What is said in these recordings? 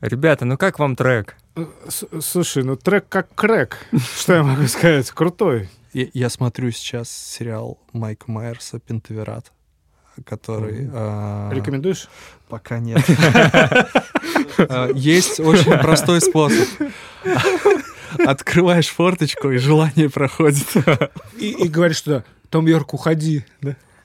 Ребята, ну как вам трек? С- Слушай, ну трек как крэк. Что я могу сказать? Крутой. Я, я смотрю сейчас сериал Майка Майерса «Пентаверат», который... а, Рекомендуешь? Пока нет. А, Есть очень простой способ. Открываешь форточку, и желание проходит. И, говоришь туда, Том Йорк, уходи.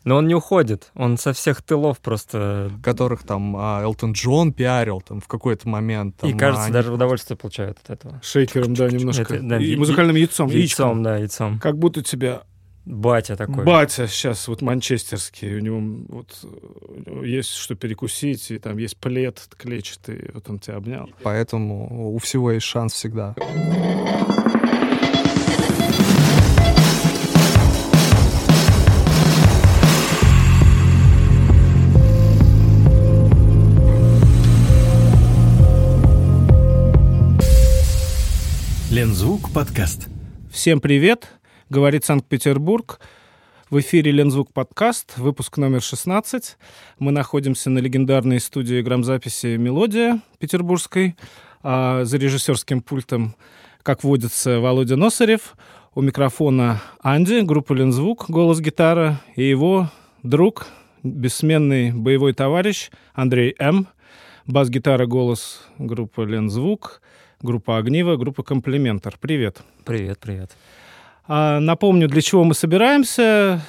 Но он не уходит, он со всех тылов просто... Которых там а, Элтон Джон пиарил там в какой-то момент. И, там, кажется, а, даже удовольствие получают от этого. Шейкером, да, немножко. Это, да, и и- музыкальным яйцом. Яйцом, яичком. да, яйцом. Как будто тебя Батя такой. батя сейчас вот манчестерский, у него вот него есть что перекусить, и там есть плед клетчатый, вот он тебя обнял. Поэтому у всего есть шанс всегда. Лензвук подкаст. Всем привет, говорит Санкт-Петербург. В эфире Лензвук подкаст, выпуск номер 16. Мы находимся на легендарной студии грамзаписи «Мелодия» петербургской. А за режиссерским пультом, как водится, Володя Носарев. У микрофона Анди, группа Лензвук, голос гитара. И его друг, бессменный боевой товарищ Андрей М. Бас-гитара, голос группы Лензвук. Группа Огнива, группа Комплиментар. Привет. Привет, привет. А, Напомню, для чего мы собираемся.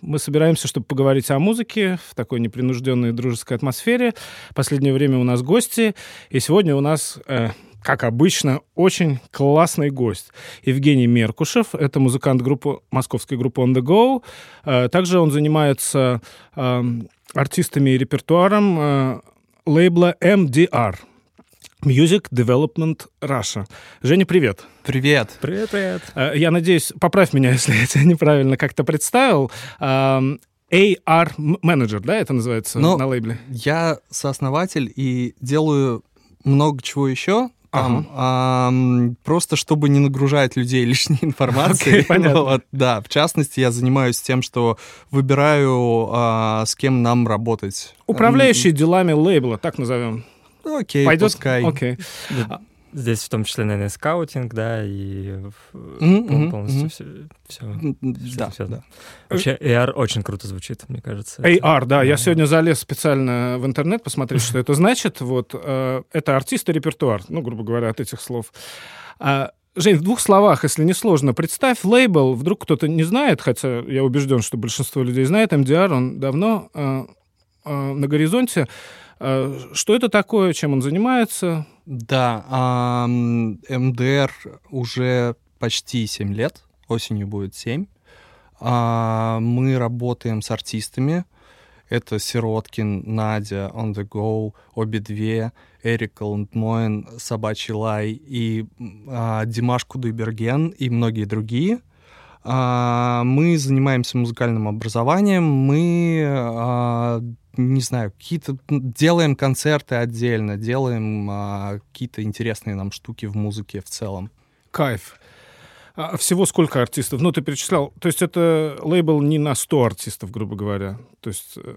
Мы собираемся, чтобы поговорить о музыке в такой непринужденной дружеской атмосфере. Последнее время у нас гости, и сегодня у нас, э, как обычно, очень классный гость. Евгений Меркушев, это музыкант группы, московской группы On The Go. Э, Также он занимается э, артистами и репертуаром э, лейбла MDR. Music Development Russia. Женя, привет. Привет. Привет, привет. Э, Я надеюсь, поправь меня, если я тебя неправильно как-то представил. Ам, AR менеджер, да, это называется Ну, на лейбле? Я сооснователь и делаю много чего еще. Там, ам, просто чтобы не нагружать людей лишней информацией. Окей, понятно. Вот, да, в частности, я занимаюсь тем, что выбираю, а, с кем нам работать. Управляющий делами лейбла, так назовем. М, Окей, Пойдет? пускай. Окей. Здесь в том числе, наверное, скаутинг, да, и мгм, полностью мгм. все. все. Да, всё, да. Вообще, AR очень круто звучит, мне кажется. Это- AR, да, я сегодня залез специально в интернет посмотреть, что это значит. Вот э, это артист и репертуар, ну, грубо говоря, от этих слов. А, Жень, в двух словах, если не сложно, представь лейбл, вдруг кто-то не знает, хотя я убежден, что большинство людей знает, MDR, он давно э, э, на горизонте. Э, что это такое, чем он занимается? Да, МДР уже почти 7 лет, осенью будет 7. А, Мы работаем с артистами. Это Сироткин, Надя, On The Go, обе две, Эрик Ландмоен, Собачий Лай и а, Димаш Кудайберген и многие другие. А, Мы занимаемся музыкальным образованием, мы, не знаю, какие-то делаем концерты отдельно, делаем а, какие-то интересные нам штуки в музыке в целом. Кайф. А всего сколько артистов? Ну, ты перечислял. То есть это лейбл не на 100 артистов, грубо говоря. То есть... э,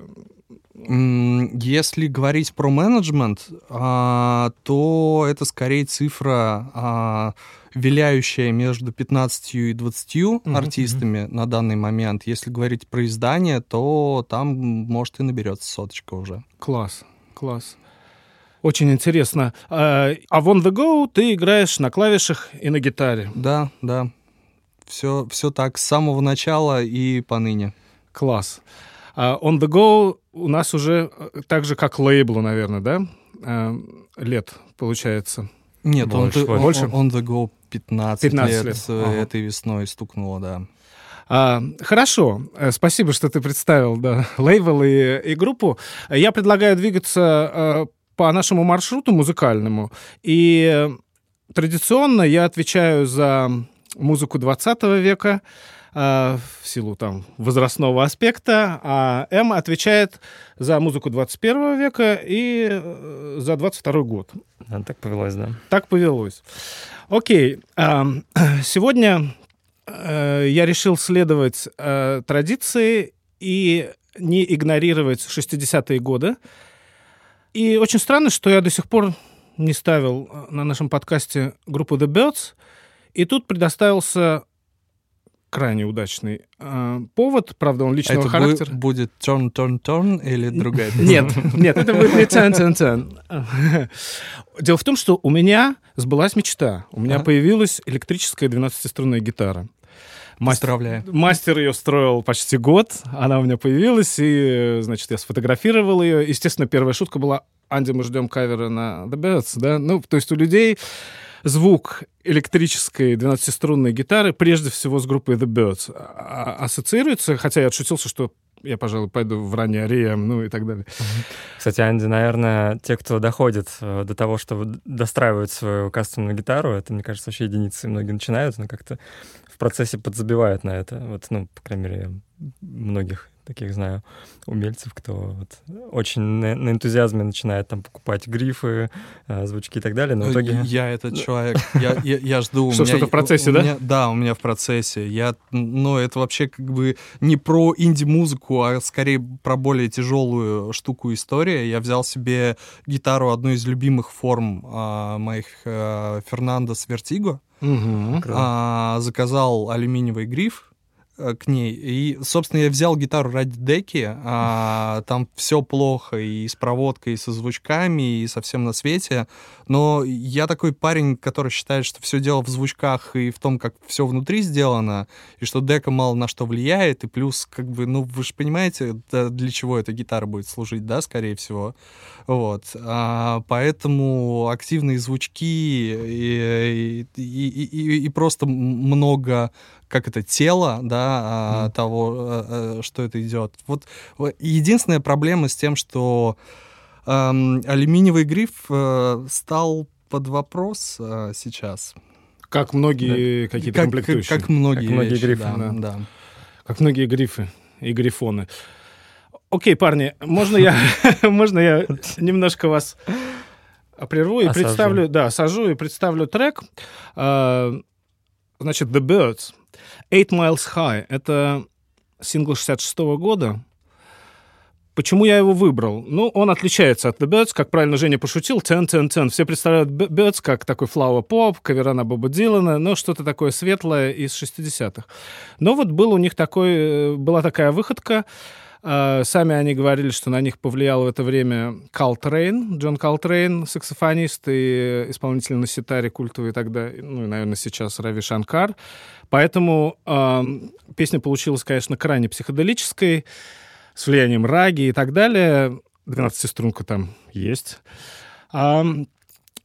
Если говорить про менеджмент, а, то это скорее цифра, а, виляющая между 15 и 20 Мгм, артистами на данный момент. Если говорить про издание, то там, может, и наберется соточка уже. Класс, класс. Очень интересно. А а в On The Go ты играешь на клавишах и на гитаре. Да, да. Все, все так с самого начала и поныне. Класс. А On The Go у нас уже э, так же, как лейблу, наверное, да? А, Лет, получается. Нет, Больше, он, он, больше. он, the go 15, 15 лет, лет. Ага. этой весной стукнуло, да. А, хорошо, Э, спасибо, что ты представил да, лейбл и, и группу. Я предлагаю двигаться э, по нашему маршруту музыкальному. И традиционно я отвечаю за музыку 20 века э, в силу там возрастного аспекта, а М отвечает за музыку 21 века и э, за 22 год. Да, так повелось, да. Так повелось. Окей. ам, Сегодня э, я решил следовать э, традиции и не игнорировать 60-е годы. И очень странно, что я до сих пор не ставил э, на нашем подкасте группу The Birds, и тут предоставился крайне удачный э, повод, правда, он личного Это характера. будет turn, turn, turn или другая песня? Нет, нет, это будет не turn, turn, turn. Дело в том, что у меня сбылась мечта. У меня появилась электрическая 12-струнная гитара. Мастер, Поздравляю. мастер ее строил почти год, она у меня появилась, и, значит, я сфотографировал ее. Естественно, первая шутка была «Анди, мы ждем кавера на The Birds», да? Ну, то есть у людей звук электрической 12-струнной гитары прежде всего с группой The Birds а- а- ассоциируется, хотя я отшутился, что я, пожалуй, пойду в ранее Арием, ну и так далее. Кстати, Анди, наверное, те, кто доходит э, до того, чтобы достраивать свою кастомную гитару, это, мне кажется, вообще единицы многие начинают, но как-то в процессе подзабивают на это. Вот, ну, по крайней мере, многих таких знаю умельцев, кто вот очень на, на энтузиазме начинает там покупать грифы, э, звучки и так далее, но в итоге... Я этот человек, я, я, я жду. у Что, меня- что-то в процессе, у да? меня- да, у меня в процессе. Я, ну, это вообще как бы не про инди-музыку, а скорее про более тяжелую штуку история. Я взял себе гитару, одну из любимых форм а, моих а, Фернандо Свертиго. Круто. а, заказал алюминиевый гриф э, к ней. И, собственно, я взял гитару ради деки. а, там все плохо и с проводкой, и со звучками, и совсем на свете. Но я такой парень, который считает, что все дело в звучках и в том, как все внутри сделано, и что дека мало на что влияет, и плюс, как бы, ну, вы же понимаете, для чего эта гитара будет служить, да, скорее всего. Вот. А, поэтому активные звучки и, и, и- и- и просто много как это тело, да, Мгм. того, э, э, что это идет. Вот единственная проблема с тем, что эм, алюминиевый гриф э, стал под вопрос э, сейчас. Как многие какие-то Как, комплектующие. как многие, Как многие вещи, грифы, да, да. да. Как многие грифы и грифоны. Окей, парни, можно я, можно я немножко вас прерву и Осажу. представлю, да, сажу и представлю трек. А, Значит, The Byrds, Eight Miles High. Это сингл 66 года. Почему я его выбрал? Ну, он отличается от The Byrds, как правильно Женя пошутил, 10-10-10. Все представляют Byrds как такой flower pop, кавера на Боба Дилана, но что-то такое светлое из 60-х. Но вот был у них такой, э, была такая выходка. Э, Сами они говорили, что на них повлиял в это время Калтрейн, Джон Калтрейн, саксофонист и исполнитель на ситаре культовый тогда, ну и, наверное, сейчас Рави Шанкар. Поэтому э, песня получилась, конечно, крайне психоделической, с влиянием раги и так далее. 12-струнка там есть. А,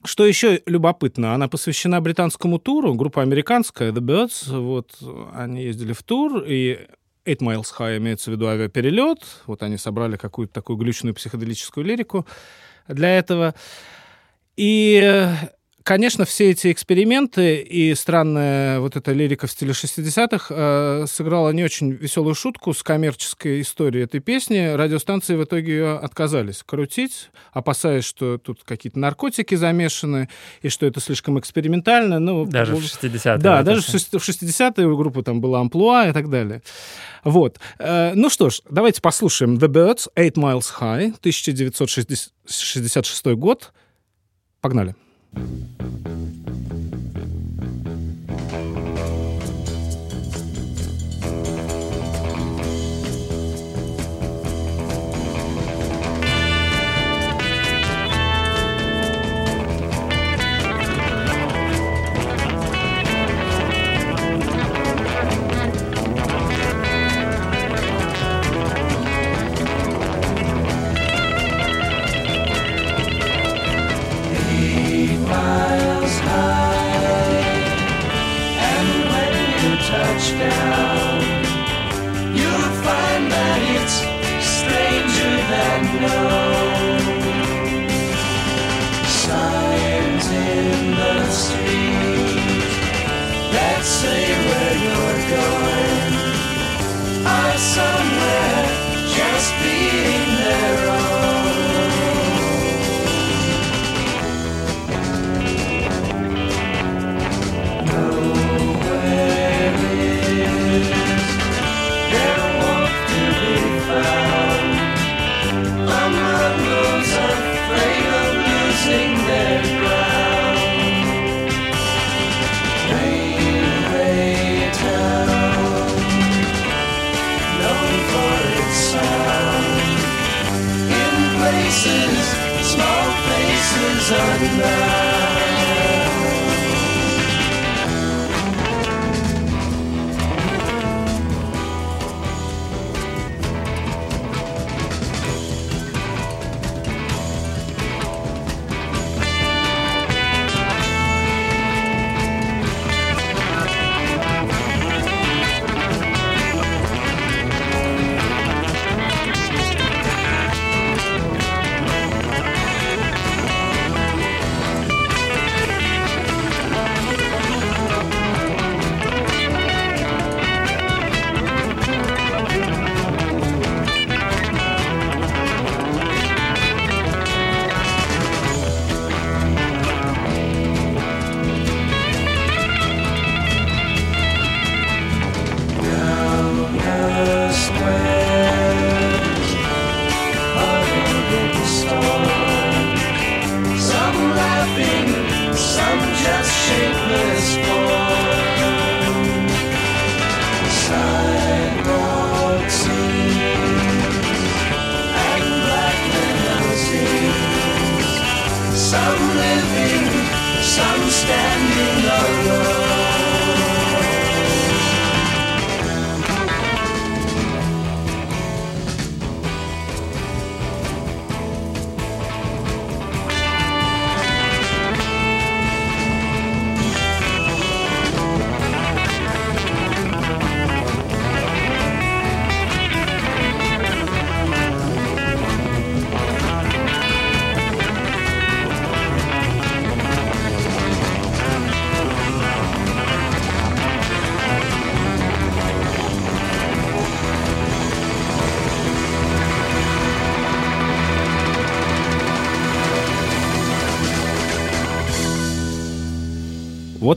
что еще любопытно, она посвящена британскому туру, группа американская, The Birds, вот, они ездили в тур, и Eight Miles High имеется в виду авиаперелет, вот они собрали какую-то такую глючную психоделическую лирику для этого. И, э, конечно, все эти эксперименты и странная вот эта лирика в стиле 60-х э, сыграла не очень веселую шутку с коммерческой историей этой песни. Радиостанции в итоге ее отказались крутить, опасаясь, что тут какие-то наркотики замешаны и что это слишком экспериментально. Ну, Даже в вот- 60-е. да, даже в 60-е у группы там была амплуа и так далее. Вот. Э, Ну что ж, давайте послушаем The Birds, Eight Miles High, 1966 год. Погнали. Thank you.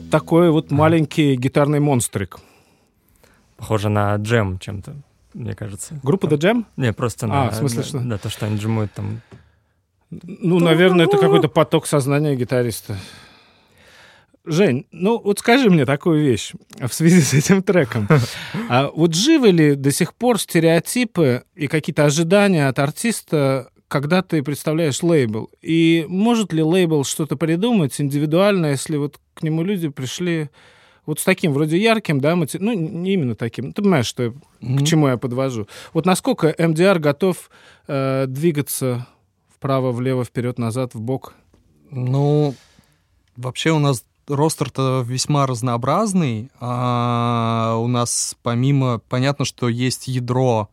Такой вот маленький гитарный монстрик. Похоже на джем чем-то, мне кажется. Группа The Jam? Не, просто А, на... в смысле на- что? Да, то, что они джимуют там. Ну, наверное, это какой-то поток сознания гитариста. Жень, ну вот скажи мне такую вещь в связи с этим треком. А вот живы ли до сих пор стереотипы и какие-то ожидания от артиста, когда ты представляешь лейбл? И может ли лейбл что-то придумать индивидуально, если вот к нему люди пришли вот с таким вроде ярким, да, мати- ну не именно таким, ты понимаешь, что я- к чему я подвожу. Вот насколько МДР готов э, двигаться вправо, влево, вперед, назад, в бок? Ну, вообще у нас ростер-то весьма разнообразный. А, у нас помимо, понятно, что есть ядро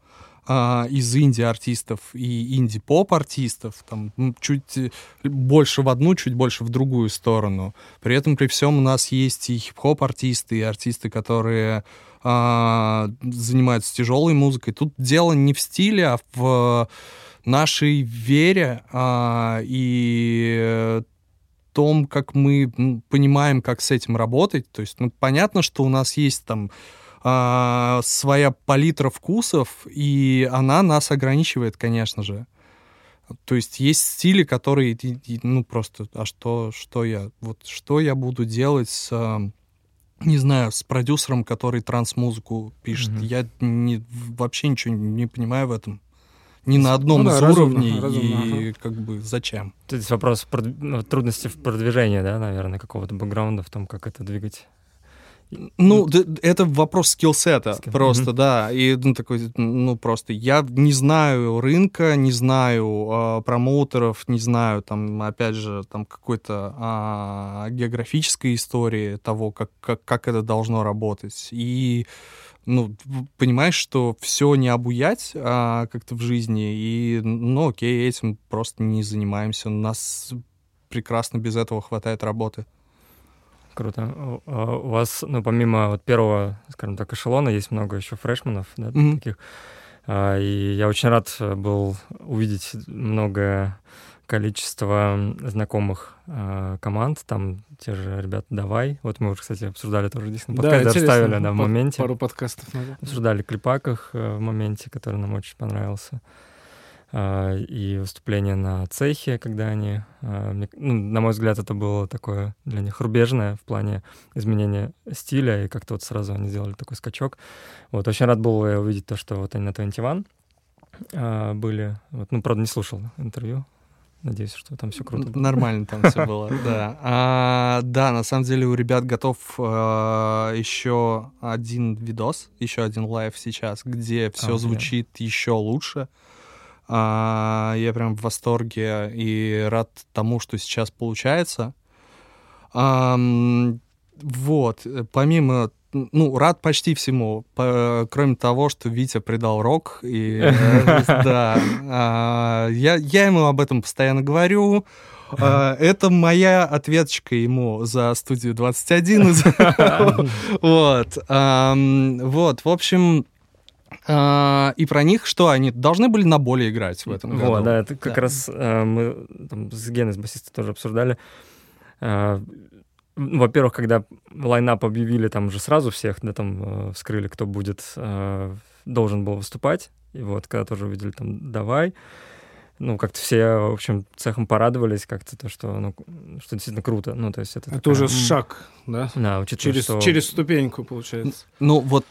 а, из инди-артистов и инди-поп-артистов, там чуть э, больше в одну, чуть больше в другую сторону. При этом, при всем, у нас есть и хип-хоп-артисты, и артисты, которые а, занимаются тяжелой музыкой. Тут дело не в стиле, а в нашей вере а, и том, как мы понимаем, как с этим работать. То есть, ну, понятно, что у нас есть там а, своя палитра вкусов, и она нас ограничивает, конечно же. То есть есть стили, которые, ну, просто, а что, что я, вот что я буду делать с, а, не знаю, с продюсером, который транс-музыку пишет. Мгм. Я не, вообще ничего не понимаю в этом. Ни на одном Ну да, из разумно, уровней, разумно, и как бы зачем? То есть вопрос прод- ну, трудности в продвижении, да, наверное, какого-то бэкграунда в том, как это двигать. Ну, д- это вопрос skillset а Skill. просто, Мгм. да. И ну, такой, ну, просто я не знаю рынка, не знаю а, промоутеров, не знаю, там, опять же, там какой-то а, географической истории того, как, как, как это должно работать. И ну, понимаешь, что все не обуять а, как-то в жизни, и, ну, окей, этим просто не занимаемся. У нас прекрасно без этого хватает работы. Круто. У- а У вас, ну, помимо вот первого, скажем так, эшелона, есть много еще фрешманов, да, Мгм. таких. А, И я очень рад э, был увидеть многое количество знакомых а, команд. Там те же ребята «Давай». Вот мы уже, кстати, обсуждали тоже здесь на подкасте, даже интересно. ставили, да, в моменте. Пару подкастов назад. Обсуждали клипаках э, в моменте, который нам очень понравился. И выступление на цехе, когда они, а, ну, на мой взгляд, это было такое для них рубежное в плане изменения стиля, и как-то вот сразу они сделали такой скачок. Вот, очень рад был я увидеть то, что вот они на 21 а, были. Вот, ну, правда, не слушал интервью. Надеюсь, что там все круто было. Нормально там все было, да. А, да, на самом деле у ребят готов а, еще один видос, еще один live сейчас, где все звучит еще лучше. А, я прям в восторге и рад тому, что сейчас получается. Ам, вот, э, помимо, ну, рад почти всему, по- кроме того, что Витя предал рок, и, э, да, а, я, я ему об этом постоянно говорю, А, Это моя ответочка ему за студию 21. Вот. Вот, в общем, а, и про них что, они должны были на более играть в этом году? Вот, да, это как Да. раз э, мы там, с Геной, с басистом тоже обсуждали. Э, Во-первых, когда лайнап объявили, там уже сразу всех, да, там э, вскрыли, кто будет, должен был выступать. И вот, когда тоже увидели, там, давай. Ну, как-то все, в общем, цехом порадовались как-то, то, что, ну, что действительно круто. Ну, то есть это... Это такая- уже шаг, да? Да, учитывая, Через, что... через ступеньку, получается. Ну, вот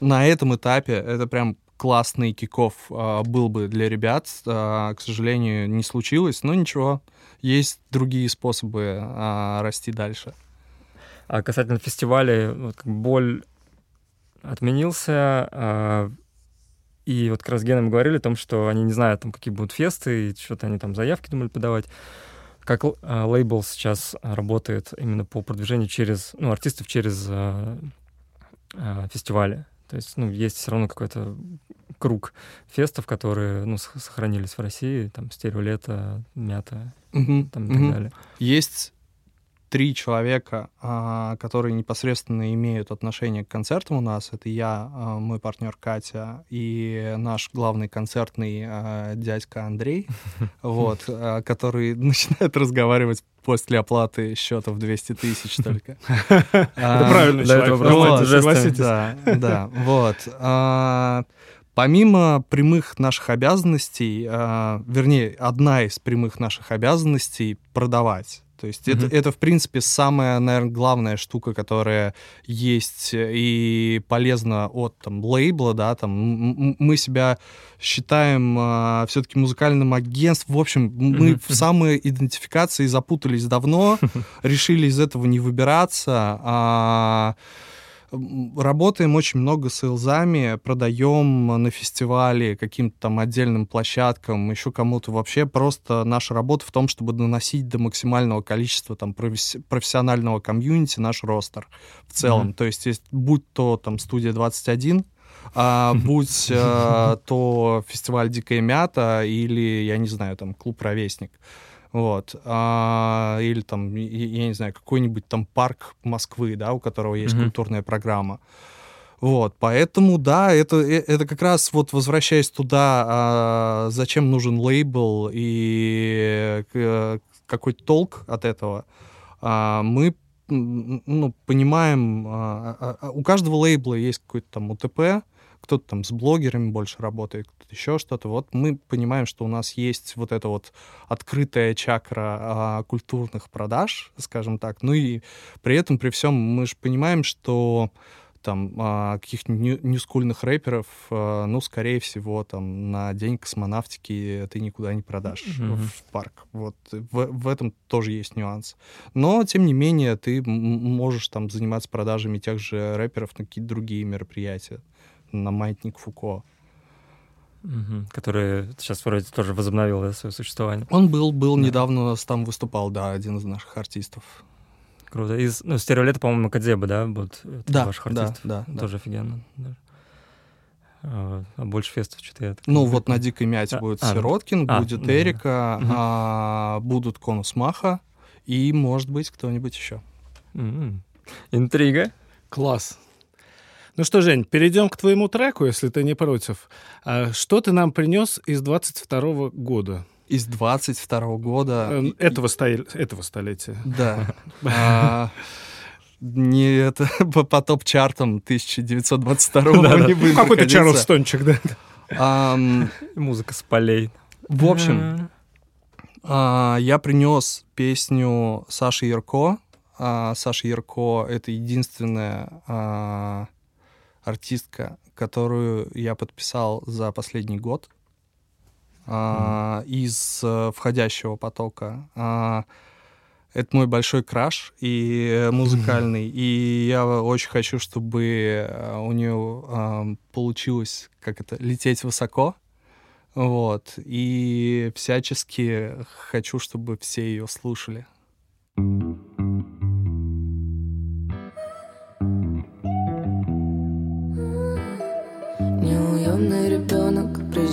на этом этапе это прям классный киков а, был бы для ребят. А, к сожалению, не случилось, но ничего. Есть другие способы а, расти дальше. А касательно фестиваля, вот как бы боль отменился, а, и вот как раз с Геном говорили о том, что они не знают, там, какие будут фесты, и что-то они там заявки думали подавать. Как а, лейбл сейчас работает именно по продвижению через, ну, артистов через а, а, фестивали. То есть, ну, есть все равно какой-то круг фестов, которые, ну, сох- сохранились в России, там, стереолето, мята, Мгм, там, и так мгм. далее. Есть три человека, а, которые непосредственно имеют отношение к концертам у нас. Это я, а, мой партнер Катя и наш главный концертный а, дядька Андрей, вот, который начинает разговаривать после оплаты счета в 200 тысяч только. Это правильный для человек, согласитесь? да, да, вот. Помимо прямых наших обязанностей, вернее, одна из прямых наших обязанностей — продавать. То есть это, Мгм. это, в принципе, самая, наверное, главная штука, которая есть и полезна от там, лейбла, да, там, мы себя считаем все-таки музыкальным агентством. В общем, мы Мгм. в самоидентификации запутались давно, решили из этого не выбираться. А, Работаем очень много с сейлзами, продаем на фестивале каким-то там отдельным площадкам, еще кому-то. Вообще просто наша работа в том, чтобы доносить до максимального количества там професси- профессионального комьюнити наш ростер в целом. Мгм. То есть, есть будь то там студия 21, а, будь э, то фестиваль Дикая Мята или, я не знаю, там клуб Ровесник. Вот. А, или там, я, не знаю, какой-нибудь там парк Москвы, да, у которого есть Мгм. культурная программа. Вот, поэтому, да, это, э- это как раз вот возвращаясь туда, а, зачем нужен лейбл и э, какой толк от этого, а, мы ну, понимаем, а, а, а, у каждого лейбла есть какой-то там УТП, кто-то там с блогерами больше работает, кто-то еще что-то. Вот мы понимаем, что у нас есть вот эта вот открытая чакра а, культурных продаж, скажем так. Ну и при этом, при всем, мы же понимаем, что там а, нью- ньюскульных рэперов, а, ну, скорее всего, там на день космонавтики ты никуда не продашь Мгм. в парк. Вот в, в этом тоже есть нюанс. Но, тем не менее, ты можешь там заниматься продажами тех же рэперов на какие-то другие мероприятия, на маятник Фуко. Мгм. Который сейчас вроде тоже возобновил да, свое существование. Он был, был Да. недавно у нас там выступал, да, один из наших артистов. Круто. Из, ну, стереолета, по-моему, Кадзеба, да, будут Да, ваших да, артистов? да, да. Тоже офигенно. да. А, а больше фестов что-то я... так Ну, вот на. «Дикой мяте» А, будет а, Сироткин, а, будет да, да. Эрика, Мгм. а, будут Конус Маха и, может быть, кто-нибудь еще. Интрига. Класс. Ну что, Жень, перейдем к твоему треку, если ты не против. А Что ты нам принес из 22 года? Из 22 года... Э, Этого, столь- этого столетия. Да. А, Не это по, по топ-чартам 1922 не будем Какой-то. Чарлстончик, да? Музыка с полей. В общем, а, я принес песню Саши Ярко. А, Саша Ярко — это единственная артистка, которую я подписал за последний год. а, из э, входящего потока. А, это мой большой краш и э, музыкальный, и я очень хочу, чтобы э, у нее а, получилось, как это, лететь высоко, вот, и всячески хочу, чтобы все ее слушали. Неуемный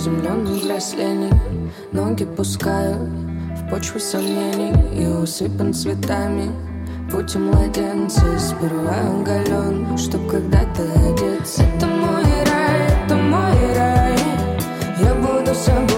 ребенок, приземленный взрослений Ноги пускаю в почву сомнений И усыпан цветами. Путь у младенца Сперва оголен, чтоб когда-то одеться. Это мой рай, это мой рай. Я буду собой,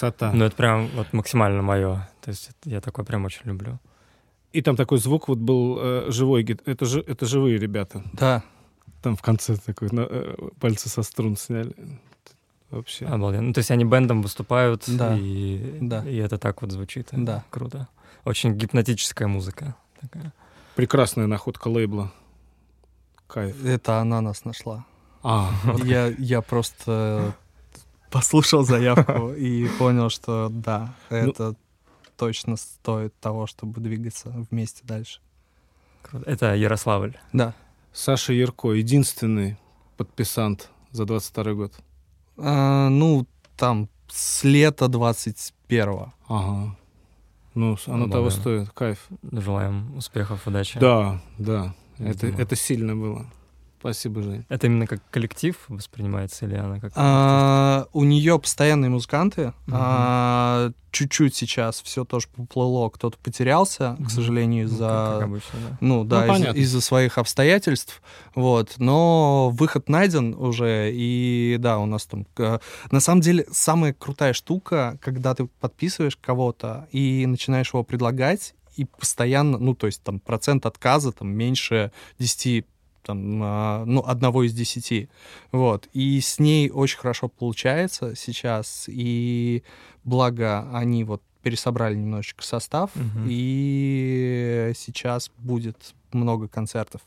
Красота. Ну, это прям вот максимально мое. То есть я такое прям очень люблю. И там такой звук вот был э, живой. Это, же, это живые ребята. Да, Там в конце такой на- э, пальцы со струн сняли. Вообще. Обалденно. Ну, то есть они бендом выступают, Да. и, Да. и это так вот звучит. Да. Круто. Очень гипнотическая музыка. Такая. Прекрасная находка лейбла. Кайф. это она нас нашла. А, Я, я просто послушал заявку и понял, что да, это точно стоит того, чтобы двигаться вместе дальше. Это Ярославль. Да. Саша Ярко, единственный подписант за 22 год. А, ну, там с лета 21-го. Ага. Ну, оно Ну, того стоит. Кайф. Желаем успехов, удачи. Да, да. Это, это сильно было. Спасибо, Жень. Это именно как коллектив воспринимается или она как... А, у нее постоянные музыканты. Мгм. А, чуть-чуть сейчас все тоже поплыло, кто-то потерялся, Мгм. к сожалению, Ну, из-за как, как обычно, да. Ну да, из- понятно. из-за своих обстоятельств, вот. Но выход найден уже, и да, у нас там. э, на самом деле самая крутая штука, когда ты подписываешь кого-то и начинаешь его предлагать, и постоянно, ну то есть там процент отказа там меньше 10 там, а, ну, одного из десяти. Вот. И с ней очень хорошо получается сейчас. И благо они вот пересобрали немножечко состав, Мгм. и сейчас будет много концертов.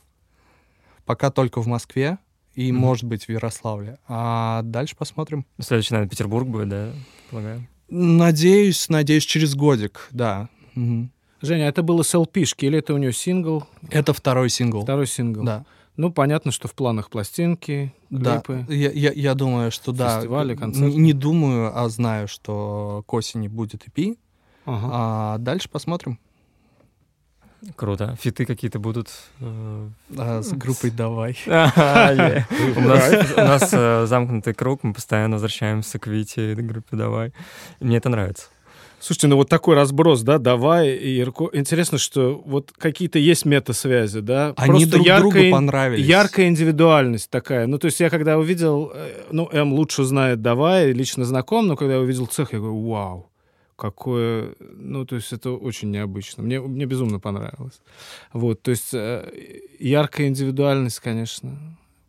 Пока только в Москве и, Мгм. может быть, в Ярославле. А дальше посмотрим. Следующий, наверное, Петербург будет, да, полагаю? Надеюсь, надеюсь, через годик, да. Мгм. Женя, это было с LP-шки или это у нее сингл? Это второй сингл. Второй сингл. Да. Ну, понятно, что в планах пластинки, Да, клипы. я, я, я думаю, что да. Фестивали, концерты. Не думаю, а знаю, что к осени будет EP. Ага. А дальше посмотрим. Круто. Фиты какие-то будут? э, А, с группой «Давай». У нас, у нас э, замкнутый круг, мы постоянно возвращаемся к Вите и группе «Давай». Мне это нравится. Слушайте, ну вот такой разброс, да, давай и Ярко. Интересно, что вот какие-то есть метасвязи, да? Они друг другу яркая- понравились. Яркая индивидуальность такая. Ну, то есть я когда увидел, э, ну, М лучше знает давай, лично знаком, но когда я увидел цех, я говорю, вау, какое... Ну, то есть это очень необычно. Мне, мне безумно понравилось. Вот, то есть э, яркая индивидуальность, конечно.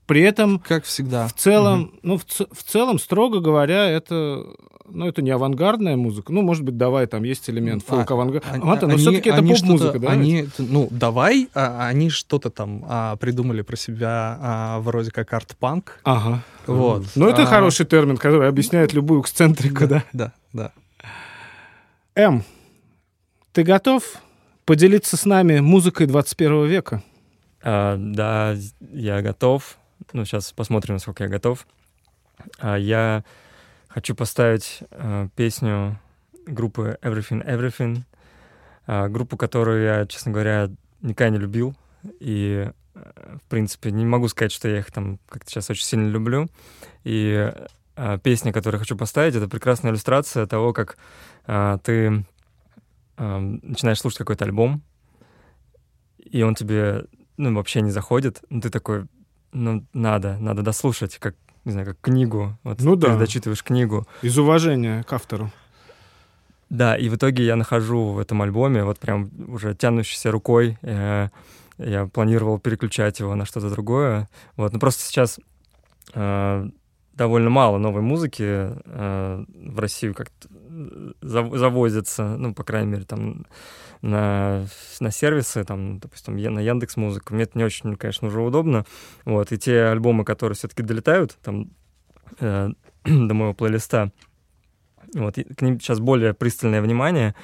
При этом Как всегда. в целом, ну, в, в целом, строго говоря, это, ну, это не авангардная музыка. Ну, может быть, давай, там есть элемент А, фолк-авангарда. Они- но они- все-таки это поп-музыка, да? Они, ведь? ну, давай, а, они что-то там а, придумали про себя а, вроде как арт-панк. Ага. Вот. Ну, это А, хороший термин, который объясняет любую эксцентрику, да? Да, да. М, ты готов поделиться с нами музыкой 21 века? А, да, я готов. Ну, сейчас посмотрим, насколько я готов. А, я хочу поставить а, песню группы Everything Everything. А, группу, которую я, честно говоря, никогда не любил. И, э, в принципе, не могу сказать, что я их там как-то сейчас очень сильно люблю. И а, песня, которую хочу поставить, это прекрасная иллюстрация того, как а, ты а, начинаешь слушать какой-то альбом, и он тебе ну, вообще не заходит, ну, ты такой, ну, надо, надо дослушать, как, не знаю, как книгу. Вот Ну да. дочитываешь книгу. Из уважения к автору. Да, и в итоге я нахожу в этом альбоме, вот прям уже тянущейся рукой, э, я планировал переключать его на что-то другое. Вот, но просто сейчас э, довольно мало новой музыки э, в Россию как-то зав- завозится, ну, по крайней мере, там на, на сервисы, там, допустим, на Яндекс Музыку. Мне это не очень, конечно, уже удобно. Вот, и те альбомы, которые все-таки долетают там э, до моего плейлиста, вот, к ним сейчас более пристальное внимание.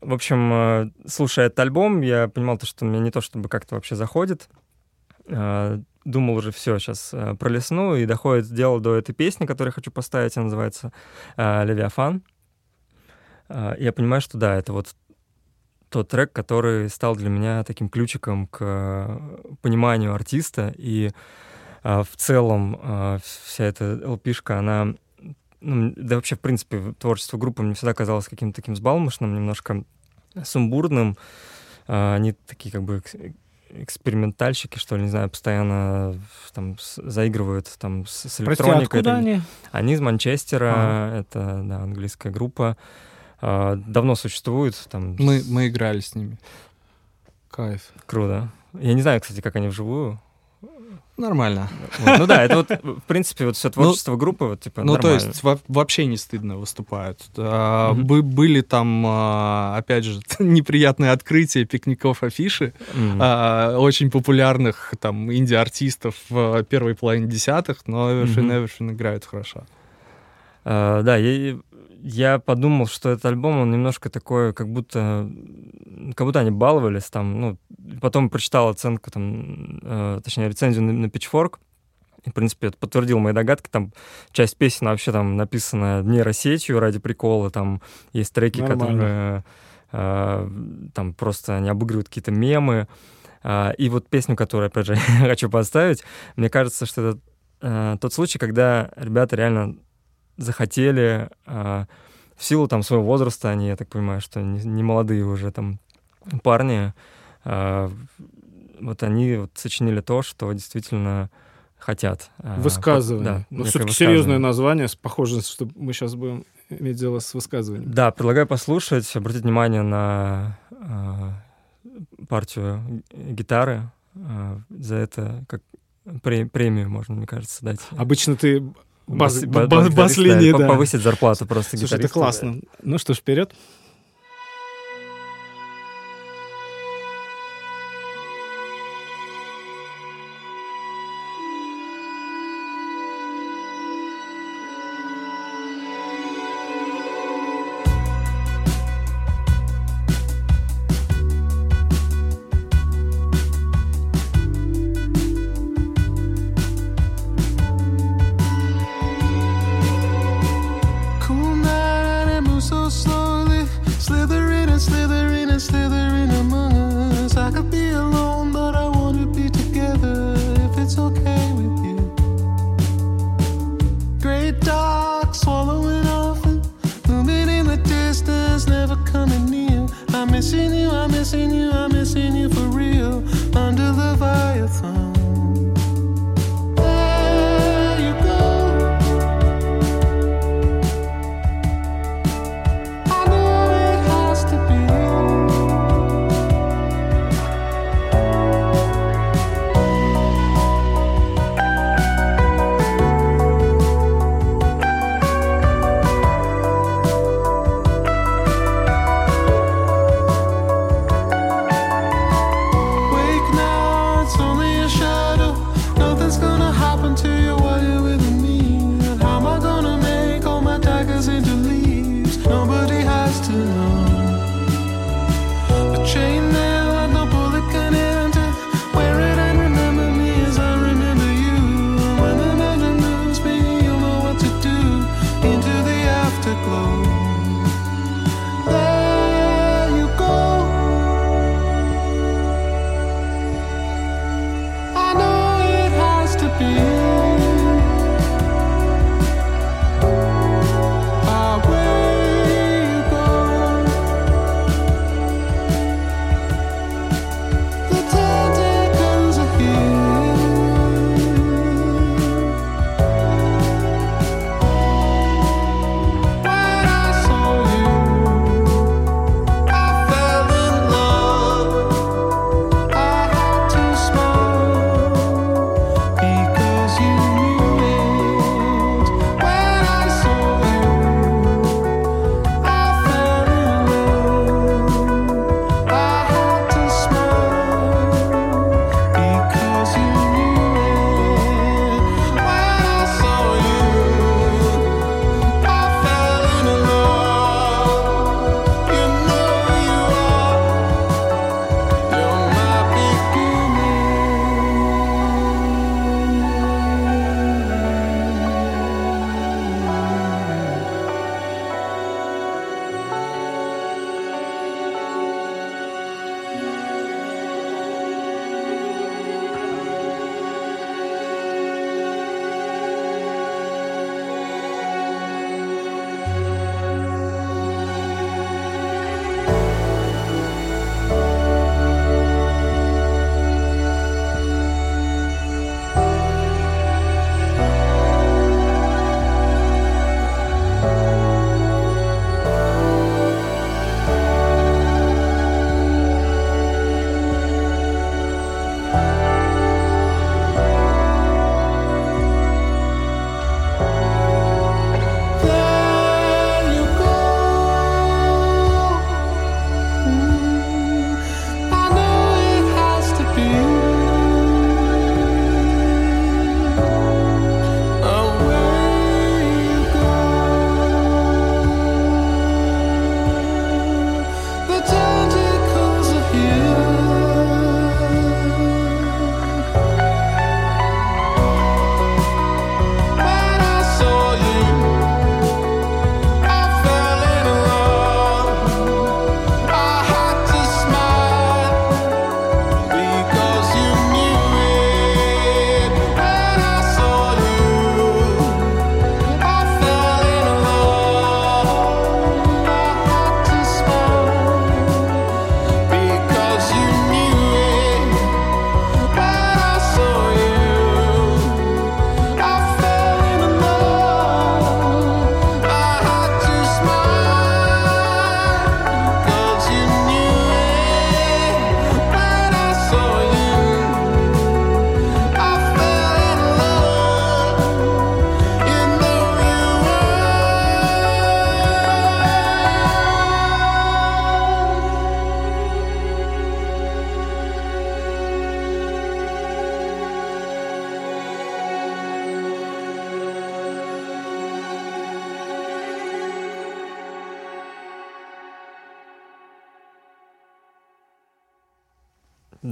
В общем, э, слушая этот альбом, я понимал, то, что меня не то чтобы как-то вообще заходит. Э, Думал уже, все, сейчас пролесну, и доходит дело до этой песни, которую я хочу поставить, она называется э, «Левиафан». Э, Я понимаю, что да, это вот тот трек, который стал для меня таким ключиком к э, пониманию артиста, и э, в целом э, вся эта LP-шка, она ну, да вообще, в принципе, творчество группы мне всегда казалось каким-то таким сбалмошным, немножко сумбурным. А, Они такие как бы экс- экспериментальщики, что ли, не знаю, постоянно там с- заигрывают там с, с Прости, электроникой. откуда Так- они? Они из Манчестера, Ага. это да, английская группа. А, Давно существует, там Мы, мы играли с ними. Кайф. круто. Я не знаю, кстати, как они вживую. Нормально. Вот. Ну да, это вот, в принципе, вот все творчество группы, вот, типа, Ну, то нормально. есть во- вообще не стыдно выступают. А, Мгм. бы- были там, а, опять же, неприятные открытия пикников афиши. М. а, очень популярных там инди-артистов в первой половине десятых, но Everything. Everything играют хорошо. А, да, я, я подумал, что этот альбом, он немножко такой, как будто, как будто они баловались там, ну, потом прочитал оценку там, э, точнее, рецензию на, на Pitchfork, и, в принципе, это подтвердил мои догадки, там часть песен вообще там написана нейросетью ради прикола, там есть треки, Нормально. которые э, там просто они обыгрывают какие-то мемы, А, и вот песню, которую, опять же, я хочу поставить, мне кажется, что это э, тот случай, когда ребята реально захотели а, в силу там своего возраста, они, я так понимаю, что не, не молодые уже там парни, а, вот они вот сочинили то, что действительно хотят. а, Высказывание. да, Но некое все-таки серьезное название, похоже, что мы сейчас будем иметь дело с высказыванием. Да, предлагаю послушать, обратить внимание на а, партию гитары. А, за это как пре- премию можно, мне кажется, дать. Обычно ты бас, Бас- ба- ба- бас- бас-линии, по- да. Повысить зарплату просто Слушай, это классно. Ну что ж, вперед. alone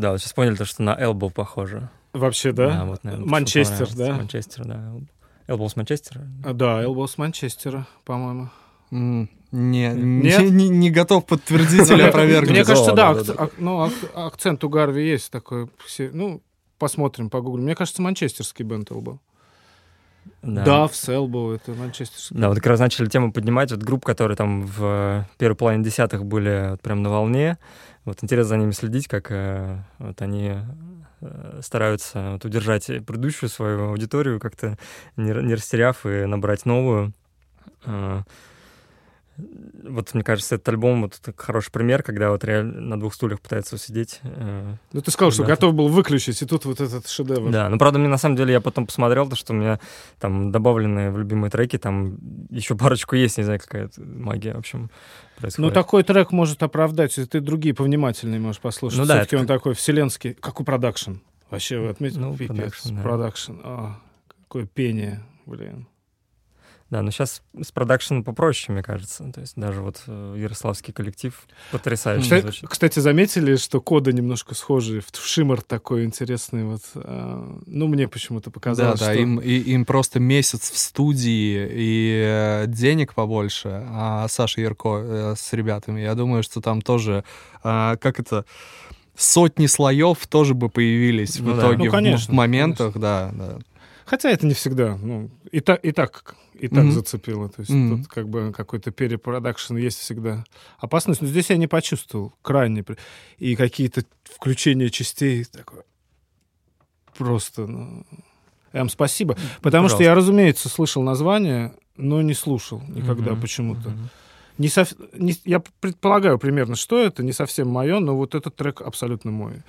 Да, вот сейчас поняли, то, что на Элбо похоже. Вообще, да? вот, наверное, Манчестер, да? Манчестер, да. Элбо с Манчестера. А, Да, Элбо с Манчестера, по-моему. М, Не, Нет? не, не- не готов подтвердить или опровергнуть. Мне кажется, да, да, ну, ак- акцент у Гарви есть такой. Ну, посмотрим, погуглим. Мне кажется, манчестерский бенд Элбо. Да, в Селбо, это манчестерский. Да, вот как раз начали тему поднимать. Вот групп, которые там в э, первой половине десятых были вот прям на волне. Вот интересно за ними следить, как э, вот они э, стараются вот удержать предыдущую свою аудиторию, как-то не, не растеряв и набрать новую. Вот, мне кажется, этот альбом вот так хороший пример, когда вот реально на двух стульях пытается усидеть. э, Ну, ты сказал, что Ребята. готов был выключить, и тут вот этот шедевр. Да, ну правда, мне на самом деле я потом посмотрел, то, что у меня там добавленные в любимые треки, там еще парочку есть, не знаю, какая-то магия, в общем, Ну, происходит. такой трек может оправдать, если ты другие повнимательные можешь послушать. Ну да, Все-таки это он такой вселенский. Какой продакшн? Вообще, вы отметили? Ну, продакшн, да. продакшн. А, какое пение, блин. Да, но сейчас с продакшеном попроще, мне кажется. То есть даже вот э, ярославский коллектив потрясающе Кстати, звучит. кстати, заметили, что коды немножко схожи. В shimmer такой интересный. Вот, а, ну, мне почему-то Да, показалось, да, что... им, и- им просто месяц в студии и э, денег побольше, а Саша Ярко э, с ребятами, я думаю, что там тоже, как это, сотни слоев тоже бы появились Ну в да. итоге Ну, в- конечно, в, моментах, да, да. Хотя это не всегда. Ну, и, так, и так, и так Мгм. зацепило. То есть Мгм. тут как бы какой-то перепродакшн есть всегда. Опасность, но здесь я не почувствовал. Крайне. И какие-то включения частей такое. Просто, ну... Эм, спасибо. Потому что Пожалуйста. я, разумеется, слышал название, но не слушал никогда Мгм, почему-то. мгм. Не сов- не- я предполагаю примерно, что это, не совсем мое, но вот этот трек абсолютно мой.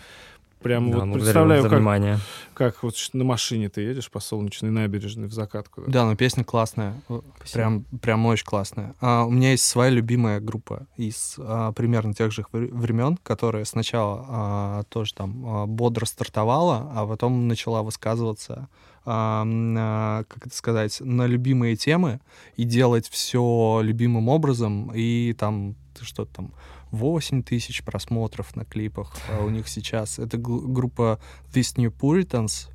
Прям Да, вот благодарю представляю, за как, внимание. как вот на машине ты едешь по солнечной набережной в закат куда-то. Да, но песня классная, э, прям, прям очень классная. А, у меня есть своя любимая группа из а, примерно тех же вре- времен, которая сначала а, тоже там а, бодро стартовала, а потом начала высказываться, а, на, как это сказать, на любимые темы и делать все любимым образом, и там что-то там 8 тысяч просмотров на клипах а у них сейчас. Это группа This New Puritans,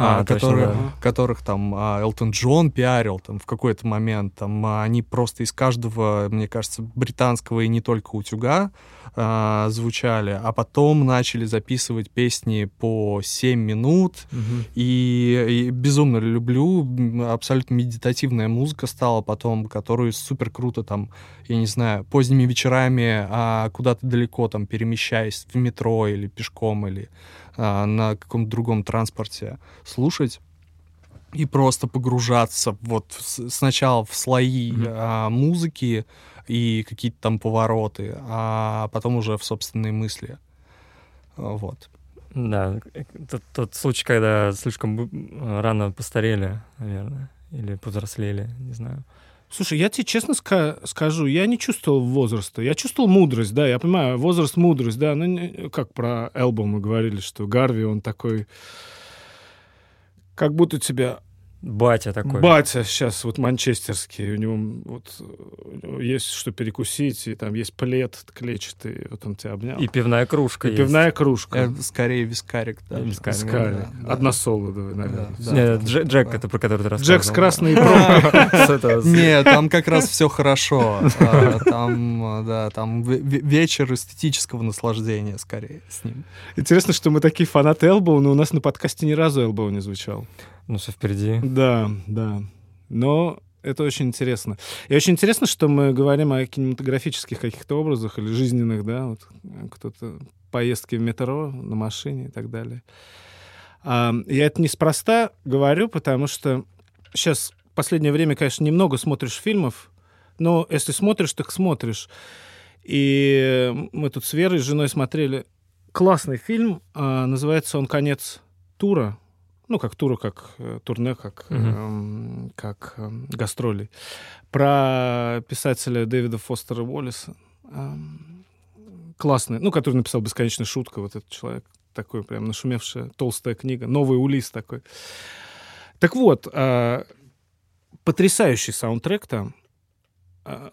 А, а, точно, которые, да. которых там а, Элтон Джон пиарил там в какой-то момент. Там а, они просто из каждого, мне кажется, британского и не только утюга а, звучали, а потом начали записывать песни по 7 минут. Мгм. И, и безумно люблю. Абсолютно медитативная музыка стала потом, которую супер круто там, я не знаю, поздними вечерами а, куда-то далеко там перемещаясь в метро или пешком или а, на каком-то другом транспорте слушать и просто погружаться вот сначала в слои Мгм. а, музыки и какие-то там повороты, а потом уже в собственные мысли. А, Вот. Да, э, тот, тот случай, когда слишком рано постарели, наверное, или повзрослели, не знаю. Слушай, я тебе честно ска- скажу, я не чувствовал возраста. Я чувствовал мудрость, да, я понимаю, возраст, мудрость, да. Ну, как про Элбо мы говорили, что Гарви, он такой... Как будто тебя Батя такой. батя сейчас вот манчестерский, у него вот у него есть что перекусить, и там есть плед клетчатый, вот он тебя обнял. И пивная кружка И есть. пивная кружка. Э, скорее вискарик, да. Вискарик, Скали. да, да. Одна соло, давай, наверное. Да, Не, да. Дж- Джек, Да. это про который ты рассказывал. Джек с красной пробкой. Нет, там как раз все хорошо. А, Там, да, там ве- ве- вечер эстетического наслаждения скорее с ним. Интересно, что мы такие фанаты Элбоу, но у нас на подкасте ни разу Элбоу не звучал. Ну, все впереди. Да, да. Но это очень интересно. И очень интересно, что мы говорим о кинематографических каких-то образах или жизненных, да, вот э, кто-то поездки в метро, на машине и так далее. А, я это неспроста говорю, потому что сейчас в последнее время, конечно, немного смотришь фильмов, но если смотришь, так смотришь. И мы тут с Верой, с женой смотрели классный фильм, а, называется он «Конец тура», ну, как тура, как э, турне, как, эм, как эм, гастроли, про писателя Дэвида Фостера Уоллиса. Эм, классный, ну, который написал «Бесконечная шутка», вот этот человек, такой прям нашумевшая толстая книга, новый Улис такой. Так вот, э, потрясающий саундтрек там, Э,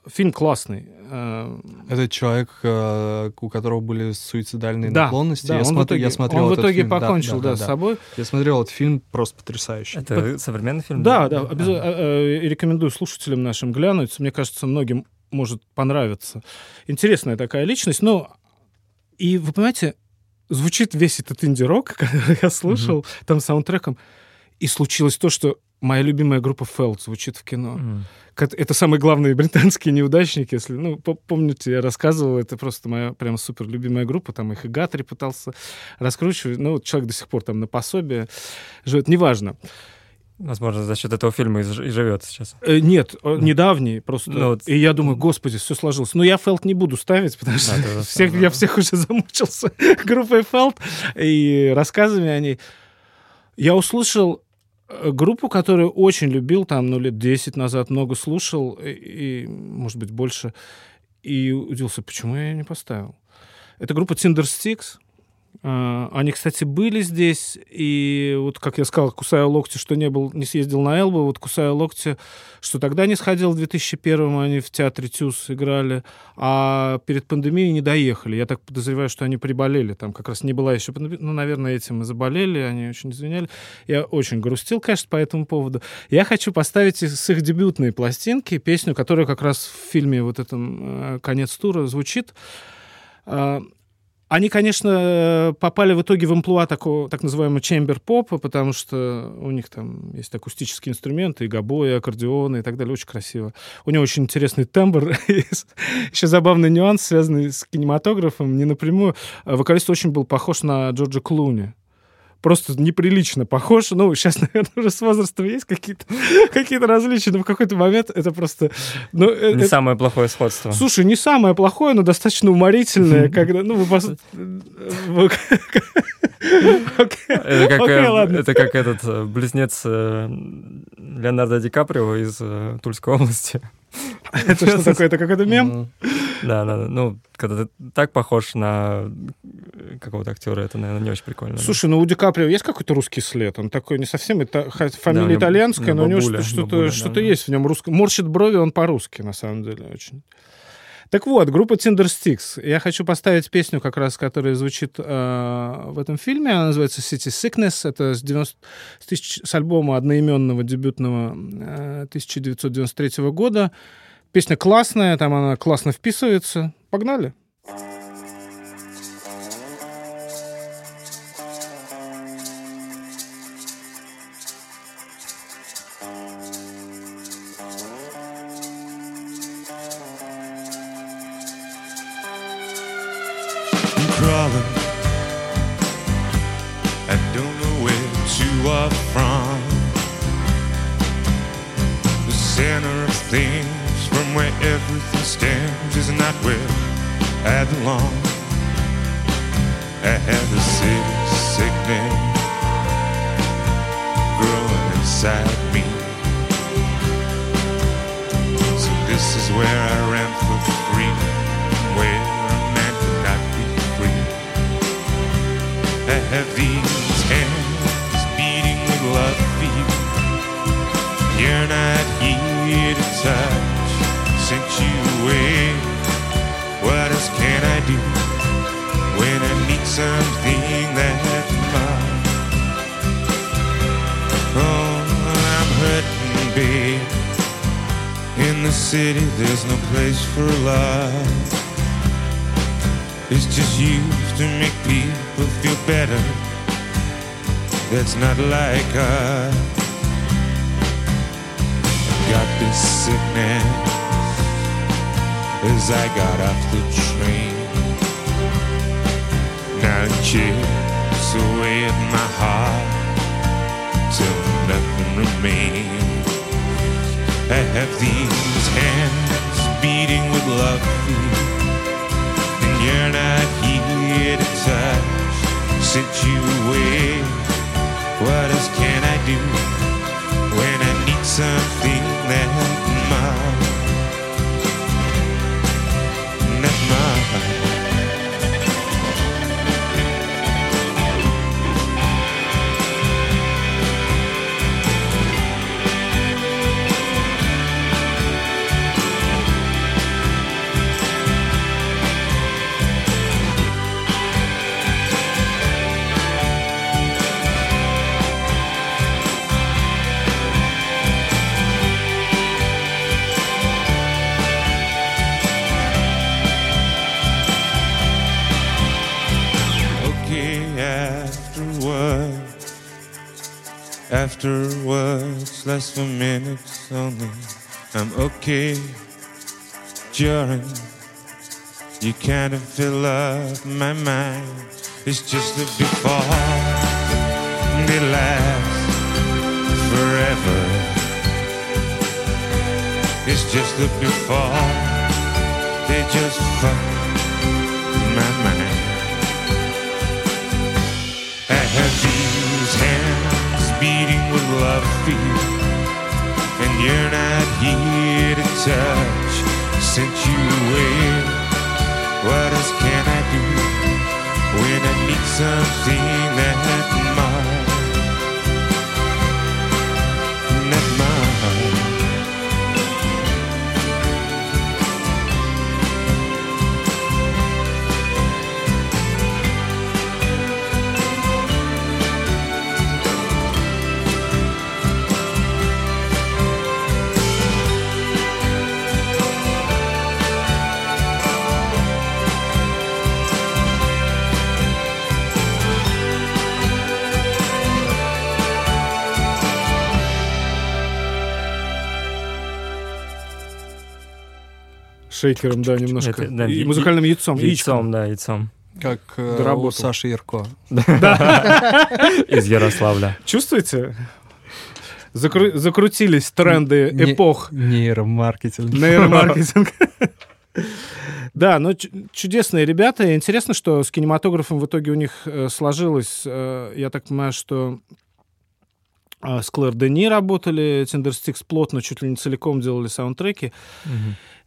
фильм классный. Э, Это человек, э, у которого были суицидальные Да, наклонности. да, я, он, в смотр- итоге, я смотрел он в итоге фильм. Да, покончил, да, да, с да. собой. Я смотрел этот фильм, просто потрясающий. Это современный фильм? Да, да, обяза- э, э, рекомендую слушателям нашим глянуть. Мне кажется, многим может понравиться. Интересная такая личность. Но и вы понимаете, звучит весь этот инди-рок, который я слушал, там саундтреком, и случилось то, что моя любимая группа Фелд звучит в кино. Как- Это самые главные британские неудачники, если, ну, по- помните, я рассказывал, это просто моя прям супер любимая группа, там их и Гатри пытался раскручивать, ну, вот человек до сих пор там на пособие живет, неважно. Возможно, за счет этого фильма и живет сейчас. Э, Нет, э, недавний просто. Ну вот. И я думаю, господи, все сложилось. Но я Фелд не буду ставить, потому что Да, всех, я всех уже замучился группой Фелд и рассказами о ней. Я услышал группу, которую очень любил, там, ну, лет 10 назад много слушал, и, и, может быть, больше, и удивился, почему я ее не поставил. Это группа Tinder Sticks. А, Они, кстати, были здесь, и вот, как я сказал, кусая локти, что не был, не съездил на Элбу, вот кусая локти, что тогда не сходил в 2001-м, они в театре ТЮЗ играли, а перед пандемией не доехали. Я так подозреваю, что они приболели, там как раз не была еще пандемия, ну, наверное, этим и заболели, они очень извиняли. Я очень грустил, конечно, по этому поводу. Я хочу поставить с их дебютной пластинки песню, которая как раз в фильме вот этом э, «Конец тура» звучит. Они, конечно, попали в итоге в амплуа такого, так называемого чембер попа, потому что у них там есть акустические инструменты, и гобои, и аккордеоны и так далее. Очень красиво. У него очень интересный тембр. Еще забавный нюанс, связанный с кинематографом, не напрямую. А Вокалист очень был похож на Джорджа Клуни. Просто неприлично похож. Ну, сейчас, наверное, уже с возрастом есть какие-то какие различия, но в какой-то момент это просто... Ну, э- Не э- самое плохое сходство. Слушай, не самое плохое, но достаточно уморительное, когда, ну, вы Это как, э, ладно. это как этот э, близнец э, Леонардо Ди Каприо из э, Тульской области. Это что такое? Это какой-то мем? Да, да. Ну, когда ты так похож на э, какого-то актера, это, наверное, не очень прикольно. Слушай, ну у Ди Каприо есть какой-то русский след? Он такой не совсем, у фамилия итальянская, но у него что-то, есть в нем русское. Морщит брови, он по-русски, на самом деле, очень. Так вот, группа Tinder Sticks. Я хочу поставить песню, как раз, которая звучит э, в этом фильме. Она называется City Sickness. Это с, 90 с, тысяч- с альбома одноименного дебютного э, 1993 года. Песня классная, там она классно вписывается. Погнали. I'm afterwards, less for minutes only. I'm okay during. You kind of fill up my mind. It's just the before they last forever. It's just the before they just fuck my mind. You, and you're not here to touch. Sent you away. What else can I do when I need something that much? Шейкером, да, немножко. Это, да, И музыкальным яйцом. Яйцом, да, яйцом. Как э, у Саши Ярко. Из Ярославля. Чувствуете? Закру- Закрутились тренды Не- эпох Нейромаркетинг. нейромаркетинга. Да, ну ч- чудесные ребята. И Интересно, что с кинематографом в итоге у них э, сложилось. э, Я так понимаю, что э, с Клэр Дени работали, Tindersticks плотно, чуть ли не целиком делали саундтреки.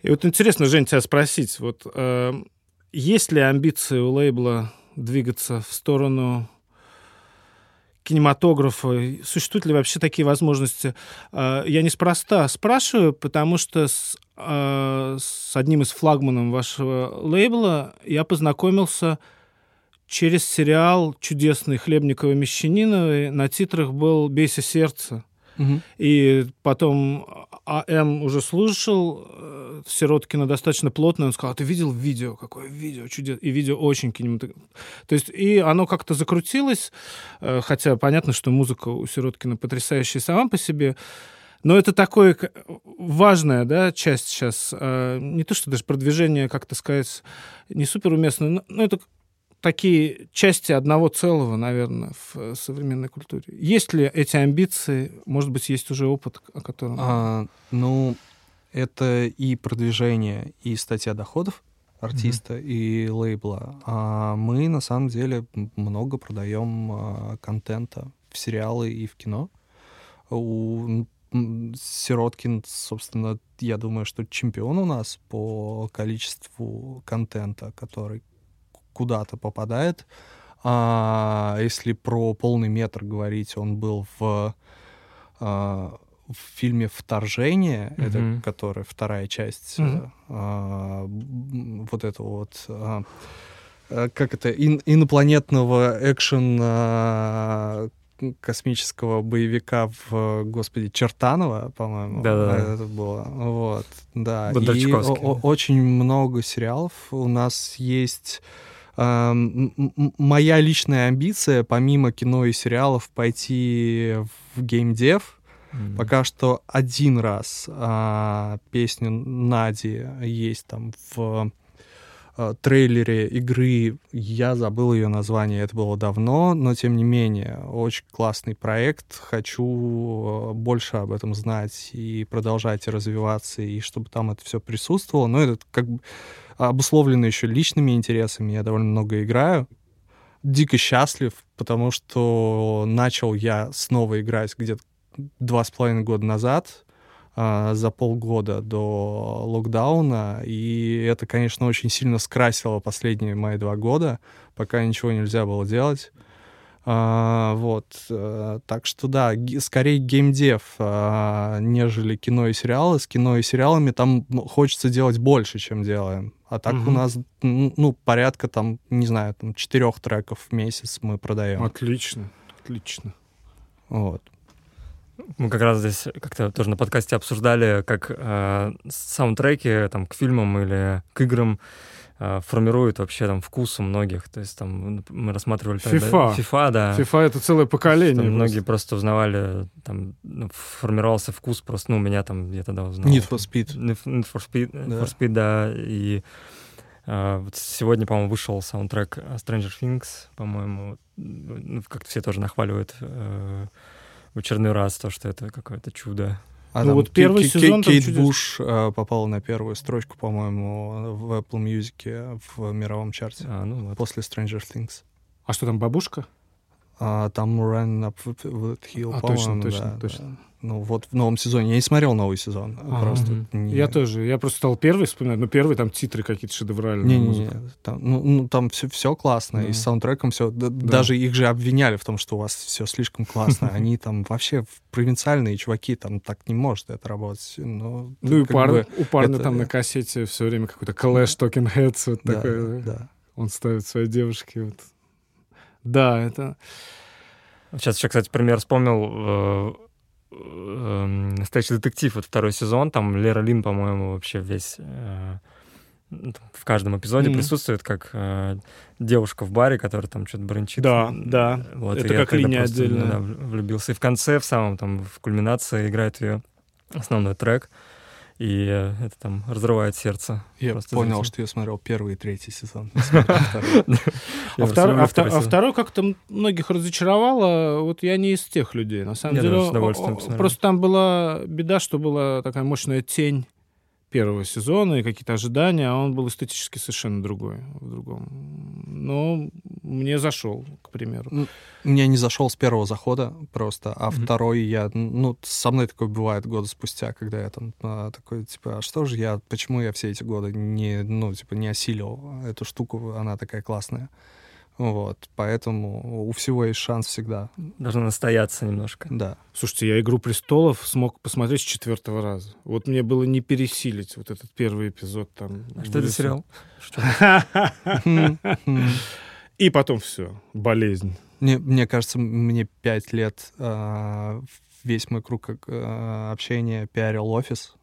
И вот интересно, Жень, тебя спросить, вот э, есть ли амбиции у лейбла двигаться в сторону кинематографа? Существуют ли вообще такие возможности? Э, я неспроста спрашиваю, потому что с, э, с одним из флагманов вашего лейбла я познакомился через сериал чудесный Хлебникова Мещаниновой. На титрах был «Бейся сердце». Мгм. И потом АМ уже слушал э, Сироткина достаточно плотно. Он сказал, «А ты видел видео? Какое видео? Чудес... И видео очень кинематографичное. То есть и оно как-то закрутилось, э, хотя понятно, что музыка у Сироткина потрясающая сама по себе. Но это такое важная да, часть сейчас. э, Не то, что даже продвижение, как-то сказать, не супер уместно, но но это такие части одного целого, наверное, в э, современной культуре. Есть ли эти амбиции? Может быть, есть уже опыт, о котором... А, ну, это и продвижение, и статья доходов. артиста и лейбла. А мы на самом деле много продаем а, контента в сериалы и в кино. У Сироткин, собственно, я думаю, что чемпион у нас по количеству контента, который куда-то попадает. А если про полный метр говорить, он был в, а, в фильме «Вторжение», это Мгм. которая вторая часть, Мгм. а, вот этого вот... а, а, как это, ин- инопланетного экшен а, космического боевика в, господи, Чертанова, по-моему. Да-да-да. Это было. Вот, да. И о- очень много сериалов. У нас есть моя личная амбиция, помимо кино и сериалов, пойти в геймдев. М. Пока что один раз а, песню Нади есть там в а, трейлере игры. Я забыл ее название, это было давно, но тем не менее, очень классный проект. Хочу а, больше об этом знать и продолжать развиваться, и чтобы там это все присутствовало. Но это как бы обусловлено еще личными интересами. Я довольно много играю. Дико счастлив, потому что начал я снова играть где-то два с половиной года назад, а, за полгода до локдауна, и это, конечно, очень сильно скрасило последние мои два года, пока ничего нельзя было делать. А, вот, э, так что да, скорее геймдев, а, нежели кино и сериалы. С кино и сериалами там ну, хочется делать больше, чем делаем. А так у Мгм. нас, ну, порядка там, не знаю, там четырех треков в месяц мы продаем. Отлично, отлично. Вот. Мы как раз здесь как-то тоже на подкасте обсуждали, как э, саундтреки там, к фильмам или к играм э, формируют вообще там вкус у многих. То есть там мы рассматривали... тогда- FIFA. FIFA, да. FIFA — это целое поколение. Что просто. многие просто узнавали, там, ну, формировался вкус просто, ну, у меня там, я тогда узнал. Need for Speed. Need for Speed, Да. for Speed, да, и а, вот сегодня, по-моему, вышел саундтрек Stranger Things, по-моему, ну, как-то все тоже нахваливают э, в очередной раз то, что это какое-то чудо. А Ну там вот первый Ке- сезон Кейт чудес- Буш э, попала на первую строчку, по-моему, в Apple Music в мировом чарте А, ну вот. после Stranger Things. А что там, бабушка? А, там Run Up That Hill, А, точно, точно, да, точно. да. Ну вот в новом сезоне. Я не смотрел новый сезон. Ага. Просто не- Я тоже. Я просто стал первый вспоминать. Но первый там титры какие-то шедевральные. Не-не-не, музыка. там, ну, ну, там все, все классно, Да. и с саундтреком все. Даже их же обвиняли в том, что у вас все слишком классно. Они там вообще провинциальные чуваки, там так не может это работать. Но, Ну и как парня, у парня это- там на кассете все время какой-то Clash Talking Heads вот да, такой. да. да. Он ставит своей девушке. Вот. Да, это... Сейчас еще, кстати, пример вспомнил. э, э, «Настоящий детектив», вот второй сезон, там Лера Лин, по-моему, вообще весь э, ну, в каждом эпизоде Мгм. присутствует как э, девушка в баре, которая там что-то брончит. Да, да. Вот, Это как линия просто, отдельная. да, вл- влюбился. И в конце, в самом там, в кульминации играет ее основной трек. И э, это там разрывает сердце. Я Просто понял, зрителям. что я смотрел первый и третий сезон. А, а второй а второй как-то многих разочаровало. Вот я не из тех людей. На самом деле, просто там была беда, что была такая мощная тень первого сезона и какие-то ожидания, а он был эстетически совершенно другой. В другом. Но мне зашел, к примеру. Мне не зашел с первого захода просто, а Мгм. второй я, ну, со мной такое бывает года спустя, когда я там а, такой, типа, а что же я, почему я все эти годы не, ну, типа, не осилил эту штуку, она такая классная. Вот, поэтому у всего есть шанс всегда, Должно настояться немножко. да. Слушайте, я «Игру престолов» смог посмотреть с четвертого раза. Вот мне было не пересилить вот этот первый эпизод там. А что это сериал? И потом все, болезнь. Мне, мне кажется, мне пять лет а, весь мой круг а, общения пиарил офис.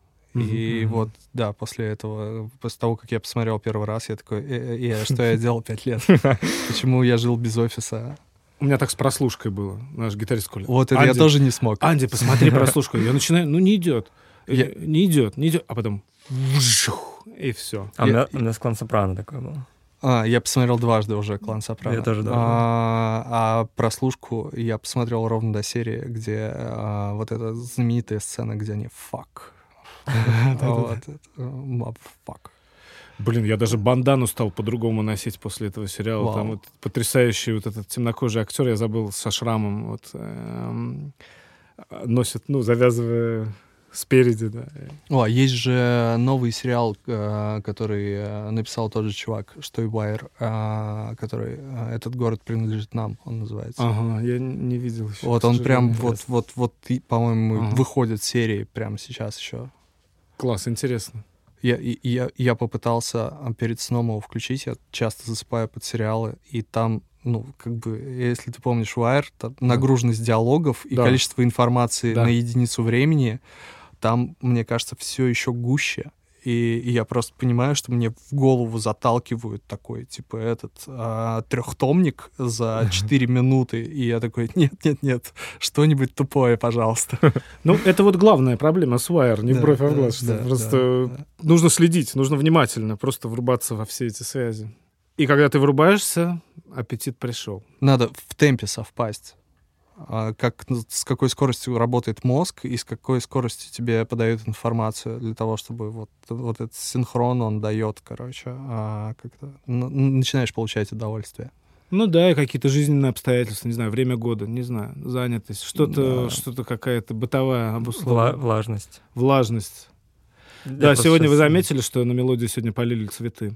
И Мгм. вот, да, после этого, после того, как я посмотрел первый раз, я такой, «Э, э, э, что я делал пять лет? Почему я жил без офиса? У меня так с прослушкой было. Наш гитарист Коля. Вот это я тоже не смог. Анди, посмотри прослушку. Я начинаю, ну не идет. Э, Я- Не идет, не идет. А потом и все. А у меня, у меня с клан Сопрано такое было. А, я посмотрел дважды уже «Клан Сопрано». Я тоже дважды. А, а прослушку я посмотрел ровно до серии, где а, вот эта знаменитая сцена, где они «fuck». Вот. Блин, я даже бандану стал по-другому носить после этого сериала. Вау. Там вот потрясающий вот этот темнокожий актер, я забыл, со шрамом, вот, эм, носит, ну, завязывая спереди, да. О, а есть же новый сериал, э, который э, написал тот же чувак, что и Wire, э, который «Этот город принадлежит нам», он называется. Ага, я не видел еще. Вот он прям, вот, вот, вот, и, по-моему, Ага. выходит серии прямо сейчас еще. Класс, интересно. Я, я, я попытался а, перед сном его включить, я часто засыпаю под сериалы, и там, ну, как бы, если ты помнишь Wire, там нагруженность диалогов и Да. количество информации Да. на единицу времени, там, мне кажется, все еще гуще. И, и я просто понимаю, что мне в голову заталкивают такой, типа, этот а, трехтомник за 4 минуты. И я такой, нет-нет-нет, что-нибудь тупое, пожалуйста. Ну, это вот главная проблема с Wire, не в Да, бровь, а в да, глаз. что да, просто да, нужно следить, нужно внимательно, просто врубаться во все эти связи. И когда ты врубаешься, аппетит пришел. надо в темпе совпасть. А, Как, ну, с какой скоростью работает мозг и с какой скоростью тебе подают информацию для того, чтобы вот, вот этот синхрон он дает, короче, а, как-то н- начинаешь получать удовольствие. Ну да, и какие-то жизненные обстоятельства, не знаю, время года, не знаю, занятость, что-то, Да. что-то какая-то бытовая Вла- обусловленность. влажность. Влажность. Я Да, сегодня вы заметили, что на мелодии сегодня полили цветы.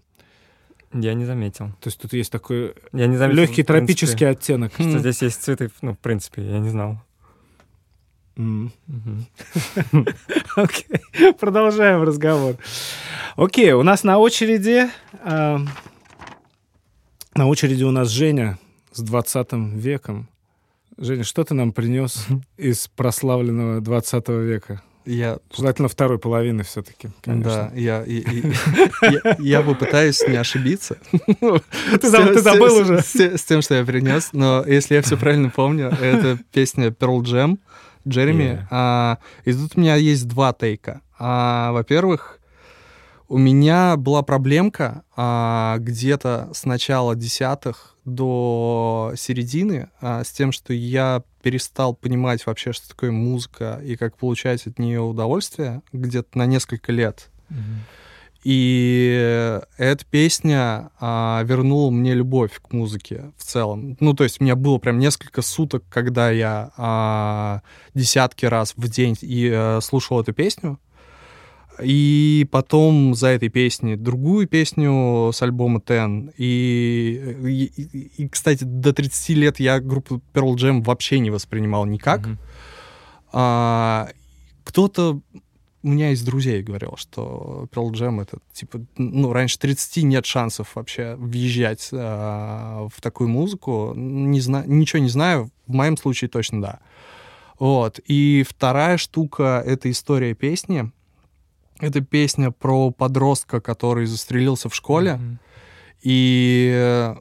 Я не заметил. То есть тут есть такой Я не заметил. легкий тропический оттенок. Что здесь есть цветы, ну, в принципе, я не знал. Окей, продолжаем разговор. Окей, у нас на очереди... на очереди у нас Женя с 20 веком. Женя, что ты нам принес из прославленного 20 века? Я, Желательно второй половины все-таки, да, я, и- и- я, я попытаюсь не ошибиться. Ты забыл- ты забыл уже. С, те- с тем, что я принес, но если я все правильно помню, это песня Pearl Jam, Джереми. Yeah. А, и тут у меня есть два тейка. А, во-первых, у меня была проблемка а, где-то с начала десятых до середины а, с тем, что я перестал понимать вообще, что такое музыка и как получать от нее удовольствие где-то на несколько лет. И эта песня а, вернула мне любовь к музыке в целом. Ну, то есть у меня было прям несколько суток, когда я а, десятки раз в день и, э, слушал эту песню. И потом за этой песней другую песню с альбома Ten. И, и, и, кстати, до 30 лет я группу Pearl Jam вообще не воспринимал никак. Мгм. А, кто-то у меня из друзей говорил, что Pearl Jam это типа, ну, раньше 30 нет шансов вообще въезжать а, в такую музыку. Не зна- ничего не знаю, в моем случае точно да. Вот. И вторая штука — это история песни. Это песня про подростка, который застрелился в школе. Мгм. И, э,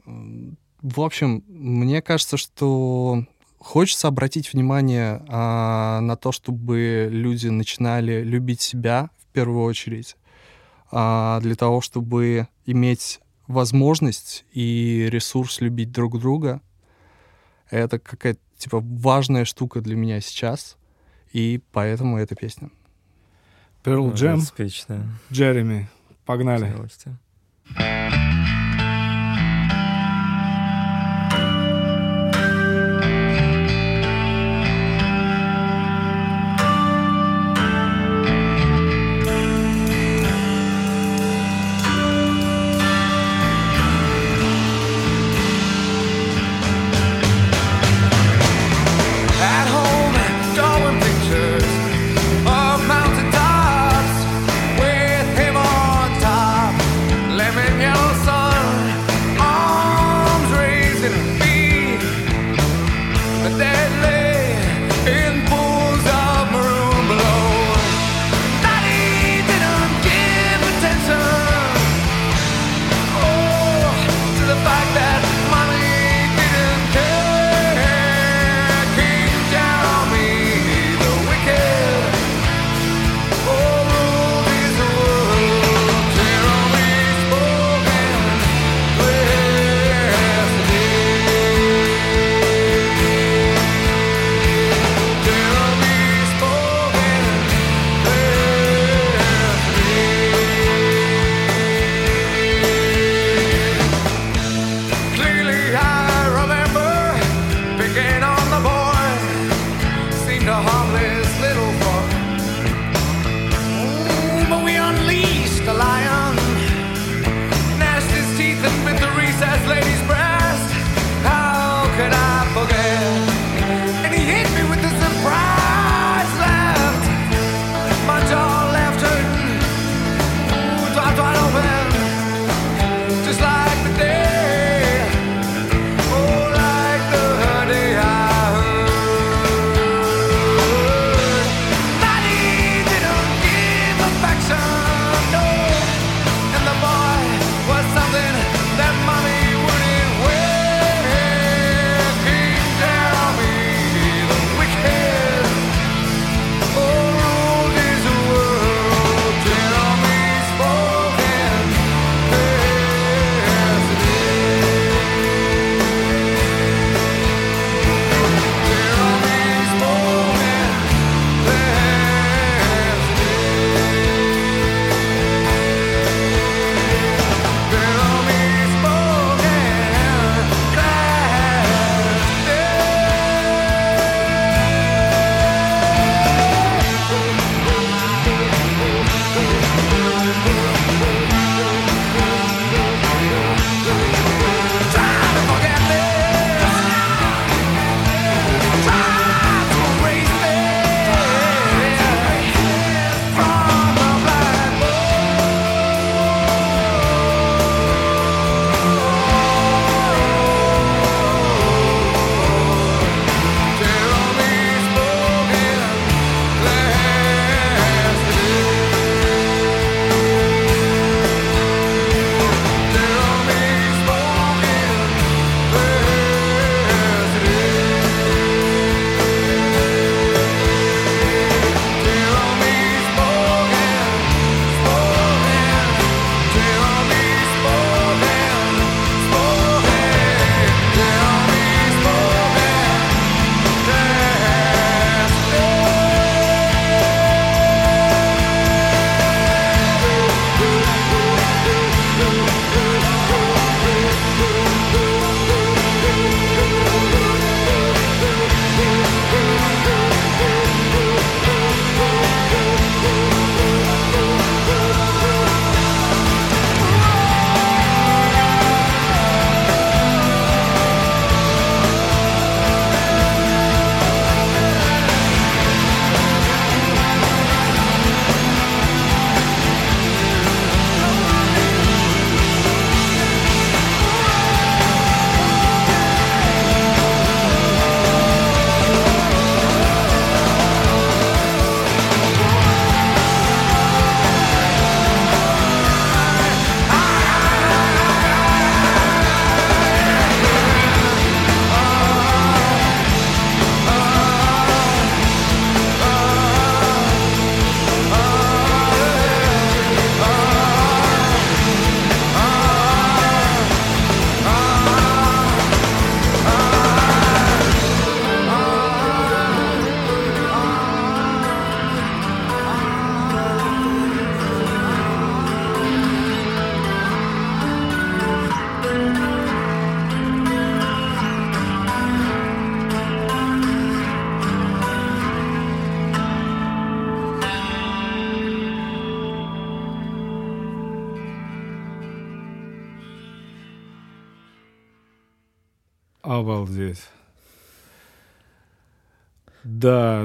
в общем, мне кажется, что хочется обратить внимание а, на то, чтобы люди начинали любить себя в первую очередь, а, для того, чтобы иметь возможность и ресурс любить друг друга. Это какая-то типа важная штука для меня сейчас, и поэтому эта песня. Pearl Jam. Джереми. С Погнали. удовольствием.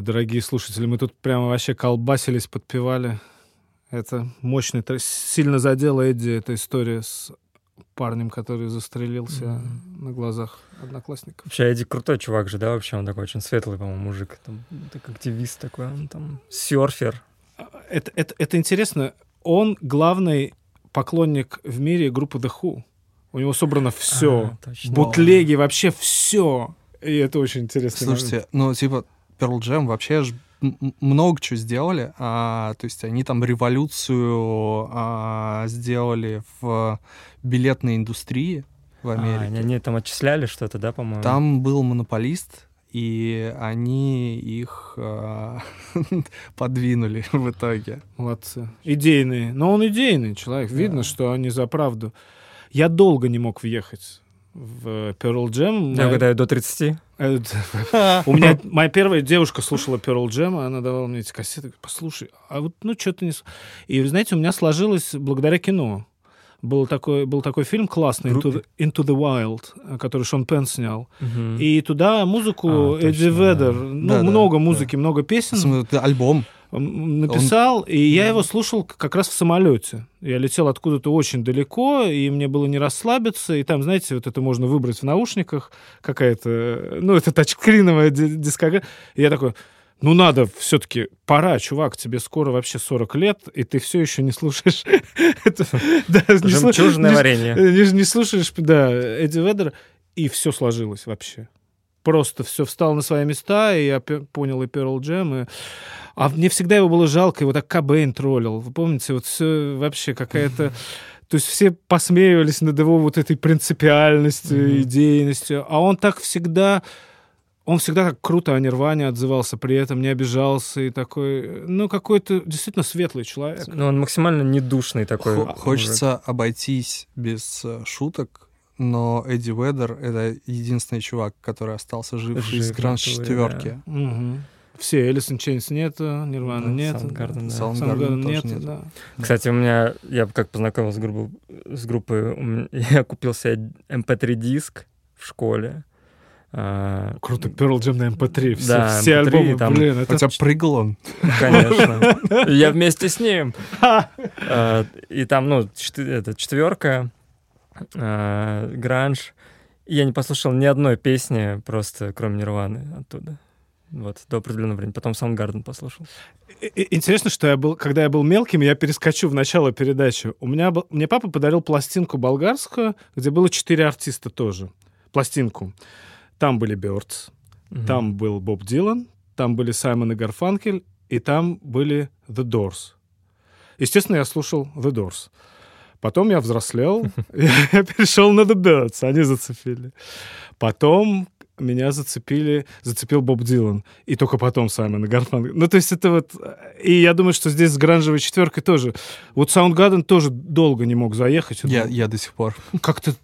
Дорогие слушатели, мы тут прямо вообще колбасились, подпевали. Это мощный трек. Сильно задела Эдди эта история с парнем, который застрелился на глазах одноклассников. Вообще, Эдди крутой чувак же, да, вообще? Он такой очень светлый, по-моему, мужик. Там, так активист такой, он там серфер. Это, это, это интересно. Он главный поклонник в мире группы The Who. У него собрано все. А, точно. Бутлеги, вообще все. И это очень интересно. Слушайте, ну, типа, Pearl Jam вообще ж много чего сделали. а, то есть они там революцию а, сделали в билетной индустрии в А, Америке. они, они там отчисляли что-то, да, по-моему? Там был монополист, и они их а, подвинули в итоге. Молодцы. Идейные. Но он идейный человек. Видно, что они за правду. Я долго не мог въехать в Pearl Jam. Я Моя- угадаю, до 30. Это- У меня моя первая девушка слушала Pearl Jam, она давала мне эти кассеты. Послушай, а вот ну что-то не... с-». И, знаете, у меня сложилось благодаря кино. Был такой, был такой фильм классный, Into the, Into the Wild, э, который Шон Пен снял. Мгм. И туда музыку А, Эдди точно, Ведер, да. ну, Да, да, много да. музыки, много песен. Это альбом. Написал, и я его слушал как раз в самолете. Я летел откуда-то очень далеко, и мне было не расслабиться. И там, знаете, вот это можно выбрать в наушниках, какая-то, ну, это тачскриновая ди- дискография. И я такой, ну, надо все-таки, пора, чувак, тебе скоро вообще 40 лет, и ты все еще не слушаешь... да, Жемчужное варенье. не, не слушаешь, да, Эдди Ведера, и все сложилось вообще. Просто все встало на свои места, и я понял и Pearl Jam, и... А мне всегда его было жалко, его так Кобейн троллил. Вы помните, вот все вообще какая-то... То есть все посмеивались над его вот этой принципиальностью, Мгм. идейностью. А он так всегда... Он всегда так круто о Нирване отзывался, при этом не обижался и такой... Ну, какой-то действительно светлый человек. Ну, он максимально недушный такой. Мужик. Хочется обойтись без э, шуток, но Эдди Ведер — это единственный чувак, который остался жив, Жив из в гранж натуре, четверки. Мгм. Все, Элисон Чейнс нету, Нирвана Да, нет. Soundgarden, да. Тоже нет, нет. да. Кстати, у меня, я как познакомился с, группой, с группой, у меня- я купил себе MP3-диск в школе. А, Круто, Pearl Jam на MP3, все, Да, все MP3, альбомы, там- блин, это... Хотя прыгал он. Конечно. Я вместе с ним. А, И там, ну, это четверка, а, гранж. И я не послушал ни одной песни, просто кроме Нирваны оттуда. Вот, до определенного времени. Потом Soundgarden послушал. Интересно, что я был, когда я был мелким, я перескочу в начало передачи. У меня был, мне папа подарил пластинку болгарскую, где было четыре артиста тоже. Пластинку. Там были Бёрдс, Мгм. там был Боб Дилан, там были Саймон и Гарфанкель, и там были The Doors. Естественно, я слушал The Doors. Потом я взрослел, я перешел на The Birds, они зацепили. Потом меня зацепили, зацепил Боб Дилан. И только потом Саймон и Гарфанкель. Ну, то есть это вот... И я думаю, что здесь с гранжевой четверкой тоже. Вот Soundgarden тоже долго не мог заехать. Я, я до сих пор. как-то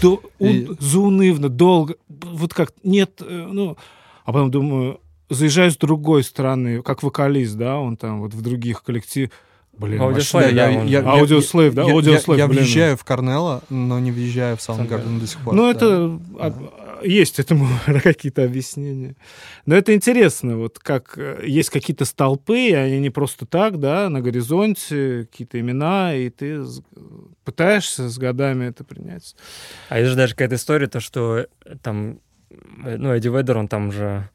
до- И- заунывно, долго. Вот как нет, э, ну... А потом думаю, заезжаю с другой стороны, как вокалист, да, он там вот в других коллективах. Блин, Аудиослейв, да, я, я, я- Аудиослейв, да? я- я- Аудиослейв, Я блин. въезжаю в Корнелла, но не въезжаю в Soundgarden. до сих пор. Ну, да. это а, есть этому какие-то объяснения. Но это интересно, вот как э, есть какие-то столпы, и они не просто так, да, на горизонте, какие-то имена, и ты с- пытаешься с годами это принять. А есть же даже какая-то история, то, что там, э, ну, Эдди Ведер, он там же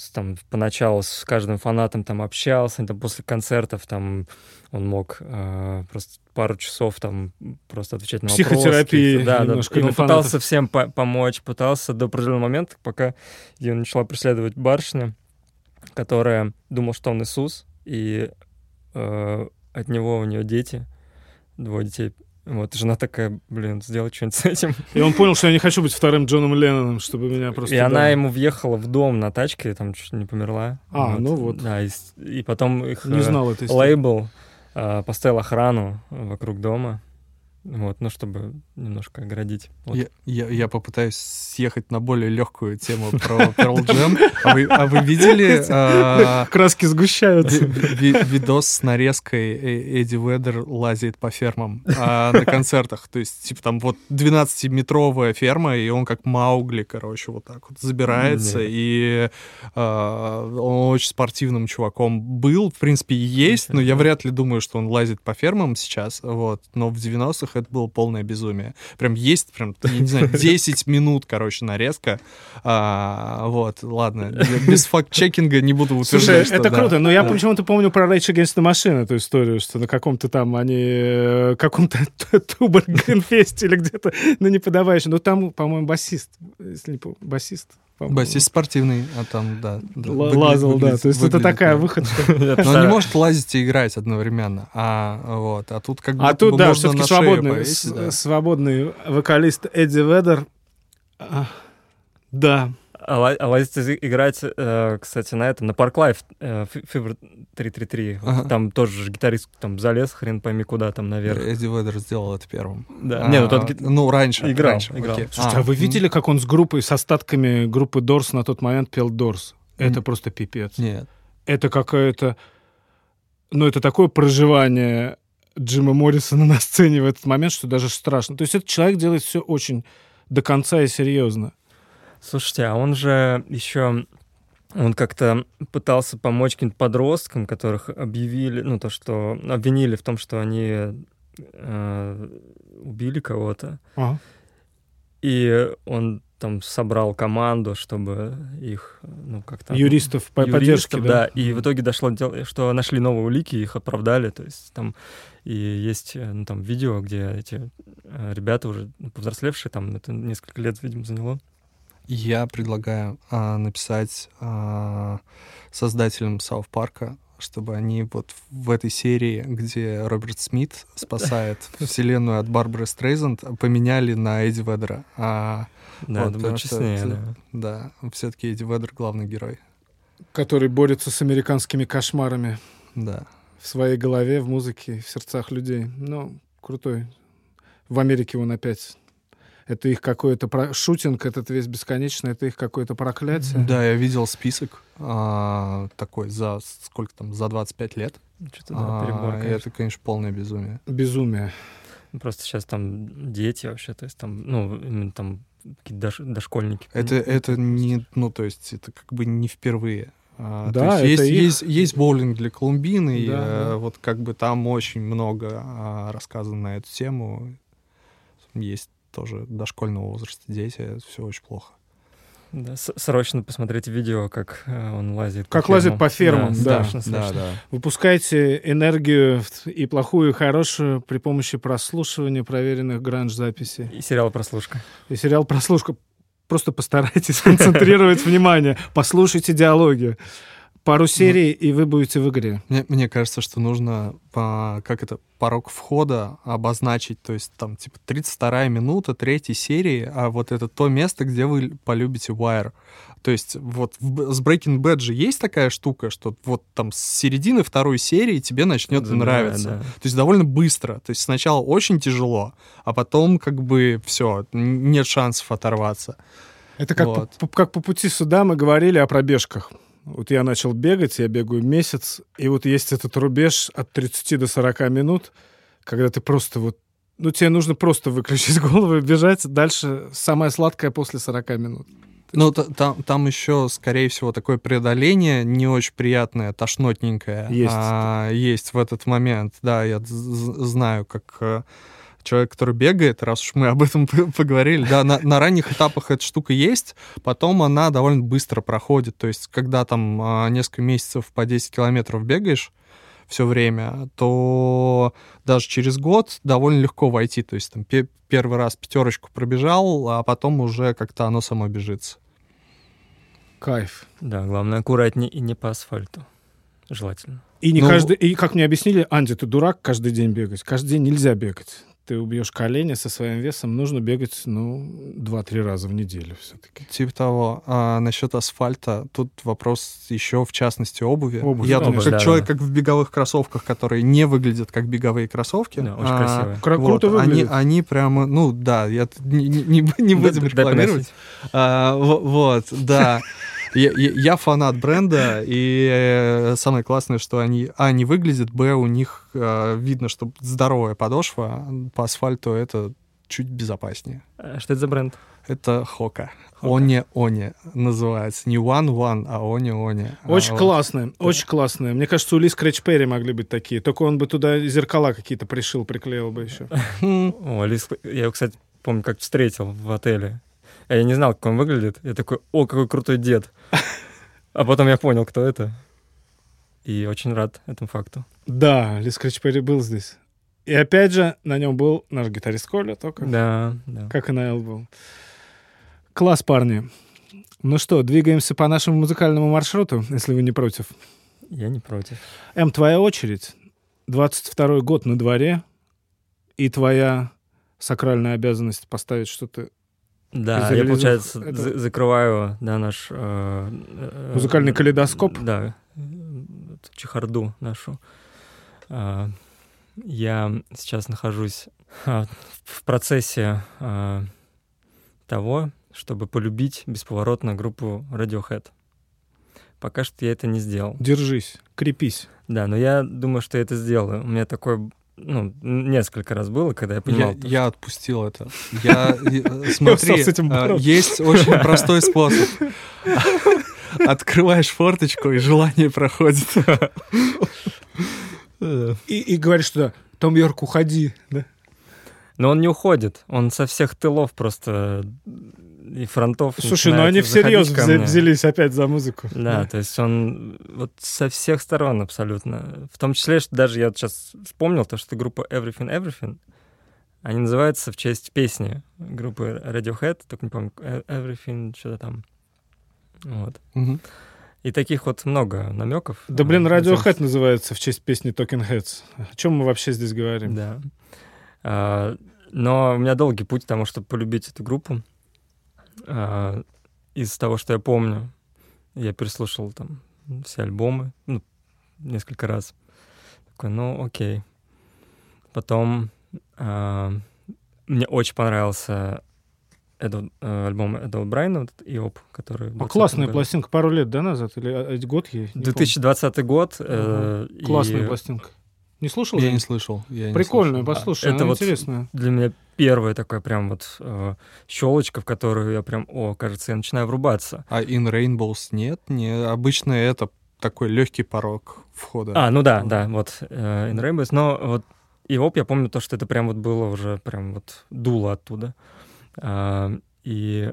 с- там поначалу с каждым фанатом там общался, там после концертов там он мог э, просто пару часов там просто отвечать на вопросы. Психотерапии какие-то. Да, да. немножко И он для фанатов. пытался всем по- помочь, пытался до определенного момента, пока ее начала преследовать барышня, которая думала, что он Иисус, и э, от него у нее дети, двое детей. Вот, жена такая, блин, сделай что-нибудь с этим. И он понял, что я не хочу быть вторым Джоном Ленноном, чтобы меня просто... и да. она ему въехала в дом на тачке, там чуть не померла. А, ну вот. Да, и, и потом их Не э, знал этой лейбл э, поставил охрану вокруг дома. Вот, ну, чтобы немножко оградить. Вот. Я, я, я попытаюсь съехать на более легкую тему про Pearl Jam. А вы, а вы видели а, Краски сгущаются. ви- ви- видос с нарезкой Э- Эдди Ведер лазит по фермам а, на концертах? То есть, типа, там вот 12-метровая ферма, и он как Маугли, короче, вот так вот забирается, Нет. и а, он очень спортивным чуваком был, в принципе, и есть, но я вряд ли думаю, что он лазит по фермам сейчас, вот, но в 90-х это было полное безумие. Прям есть, прям, не знаю, 10 минут, короче, нарезка, А, вот, ладно, без факт-чекинга не буду утверждать, Слушай, что это да. круто, но я Да. почему-то помню про Rage Against the Machine эту историю, что на каком-то там они, э, каком-то Тубер-Гринфесте или где-то на неподавающем. Ну, там, по-моему, басист, если не помню, басист. По-моему. Басист спортивный, а там, да. да, Л- выглядит- Лазал, да. выглядит- То есть это такая да. выходка. Но он не может лазить и играть одновременно. А, вот, а тут как бы А тут, да, все-таки свободный, повесить, да. свободный вокалист Эдди Ведер. А, Да. А, ла- а лазить и- играть, э, кстати, на этом, на Park Life, э, Fever 333. Вот Ага. Там тоже же гитарист там залез, хрен пойми куда, там наверх. Эдди Ведер сделал это первым. Да. А, Не, ну тот ну, раньше. играл, раньше, играл. окей. Слушайте, а, вы м, видели, как он с группой, с остатками группы Дорс на тот момент пел Дорс? Это просто пипец. Нет. Это какое-то... Ну, это такое проживание Джима Моррисона на сцене в этот момент, что даже страшно. То есть этот человек делает все очень до конца и серьезно. Слушайте, а он же еще... Он как-то пытался помочь каким-то подросткам, которых объявили, ну, то, что обвинили в том, что они э, убили кого-то. Ага. И он там собрал команду, чтобы их, ну, как-то... Юристов по юристов, поддержке, да? И в итоге дошло, до дела, что нашли новые улики, их оправдали, то есть там и есть э, ну, там видео, где эти э, ребята уже повзрослевшие, там это несколько лет, видимо, заняло. Я предлагаю а, написать а, создателям Сауth Парка, чтобы они вот в этой серии, где Роберт Смит спасает вселенную от Барбары Стрейзанд, поменяли на Эдди Ведера. А, Да, Вот, это что честнее, это- да. да, все-таки Эдди Ведер главный герой. Который борется с американскими кошмарами Да. в своей голове, в музыке, в сердцах людей. Ну, крутой. В Америке он опять... Это их какой-то про- шутинг, этот весь бесконечный, это их какое-то проклятие. Да, я видел список а, такой за сколько там, за 25 лет. Что-то, да, А, перебор, и конечно. это, конечно, полное безумие. Безумие. Просто сейчас там дети вообще, то есть там, ну, именно там какие-то дош- дошкольники. Это, это не, ну, то есть, это как бы не впервые. А, Да, то есть, это есть, их- есть, есть боулинг для Колумбины, и Да, э, да. вот как бы там очень много а, рассказано на эту тему. Есть тоже дошкольного возраста дети, все очень плохо. Да, срочно посмотрите видео, как э, он лазит Как по лазит по фермам, да. страшно, страшно. да. Выпускайте энергию и плохую, и хорошую при помощи прослушивания проверенных гранж-записей. И сериал «Прослушка». И сериал «Прослушка». Просто постарайтесь концентрировать внимание. Послушайте диалоги. Пару серий, и вы будете в игре. Мне, мне кажется, что нужно, по, как это, порог входа обозначить, то есть там типа 32 минута третьей серии, а вот это то место, где вы полюбите Wire. То есть вот в с Breaking Bad же есть такая штука, что вот там с середины второй серии тебе начнет Да, нравиться. да. То есть довольно быстро. То есть сначала очень тяжело, а потом как бы все, нет шансов оторваться. Это как, Вот. по, как по пути сюда мы говорили о пробежках. Вот я начал бегать, я бегаю месяц, и вот есть этот рубеж от 30 до 40 минут, когда ты просто вот... Ну, тебе нужно просто выключить голову и бежать. Дальше самое сладкое после 40 минут. Ну, та- там, там еще, скорее всего, такое преодоление не очень приятное, тошнотненькое. Есть. а, есть в этот момент. Да, я знаю, как э, человек, который бегает, раз уж мы об этом поговорили, да, на, на ранних этапах эта штука есть, потом она довольно быстро проходит. То есть, когда там а, несколько месяцев по 10 километров бегаешь, все время, то даже через год довольно легко войти. То есть там пе- первый раз пятерочку пробежал, а потом уже как-то оно само бежится. Кайф. Да, главное аккуратнее и не по асфальту. Желательно. И не Ну, каждый... И как мне объяснили, Анди, ты дурак каждый день бегать. Каждый день нельзя бегать. Ты убьешь колени со своим весом, нужно бегать, ну, 2-3 раза в неделю все-таки. Типа того. А насчет асфальта, тут вопрос еще в частности обуви. Обувь, Я да, тут как Да, человек, да. как в беговых кроссовках, которые не выглядят как беговые кроссовки. Да, очень а, красивые. Кра- вот, круто они, выглядит. они прямо, ну да, я тут не, не, не- будем рекламировать. А, во- вот, да. Я, я- я фанат бренда, и э, самое классное, что они, а, не выглядят, б, у них э, видно, что здоровая подошва, по асфальту это чуть безопаснее. А Что это за бренд? Это Хока. Оне Оне называется. Не One One, а Оне Оне. Очень А, вот. классная, очень классная. Мне кажется, у Ли Скретч Перри могли быть такие. Только он бы туда зеркала какие-то пришил, приклеил бы еще. О, Лис, я его, кстати, помню, как встретил в отеле. А Я не знал, как он выглядит. Я такой, о, какой крутой дед. А потом я понял, кто это. И очень рад этому факту. Да, Ли Скретч Перри был здесь. И опять же, на нем был наш гитарист Коля, только Да, да. как и на Эл был. Класс, парни. Ну что, двигаемся по нашему музыкальному маршруту, если вы не против. Я не против. Эм, твоя очередь. 22 год на дворе, и твоя сакральная обязанность поставить что-то... Да, я, получается, это- за- закрываю, да, наш... э, э, Музыкальный калейдоскоп? Да, э, чехарду нашу. А, Я сейчас нахожусь в процессе того, чтобы полюбить бесповоротно группу Radiohead. Пока что я это не сделал. Держись, крепись. Да, но я думаю, что я это сделаю. У меня такое, ну, несколько раз было, когда я понимал, Я, то, я отпустил это. Я, э, смотри, а, есть очень простой способ. Открываешь форточку, и желание проходит. И, и говоришь, что Том Йорк, уходи. Да? Но он не уходит, он со всех тылов просто и фронтов. Слушай, ну начинает они всерьез взялись опять за музыку. Да, то есть он вот со всех сторон абсолютно. В том числе, что даже я вот сейчас вспомнил то, что группа Everything Everything, они называются в честь песни группы Radiohead, только не помню, э- Everything, что-то там. Вот. Мгм. И таких вот много намеков. Да, блин, Radiohead называется в честь песни Talking Heads. О чем мы вообще здесь говорим? Да. А, но у меня долгий путь к тому, чтобы полюбить эту группу. А, из того, что я помню, я переслушал там все альбомы, ну, несколько раз. Такой, ну, окей. Потом а, мне очень понравился Эдвард- э, альбом Эдварда Брайна, вот «Иоп», который... А 20 классная году. пластинка пару лет, да, назад? Или а, год ей? Не 2020 год. э, помню. Классная и пластинка. Не слушал? Я не слышал. я не Прикольная, слышал. послушай, Это она вот интересная. для меня первая такая прям вот э, щелочка, в которую я прям, о, кажется, я начинаю врубаться. А In Rainbows нет? Не, обычно это такой легкий порог входа. А, ну да, да, вот э, In Rainbows, но вот и оп, я помню то, что это прям вот было уже прям вот дуло оттуда. А, и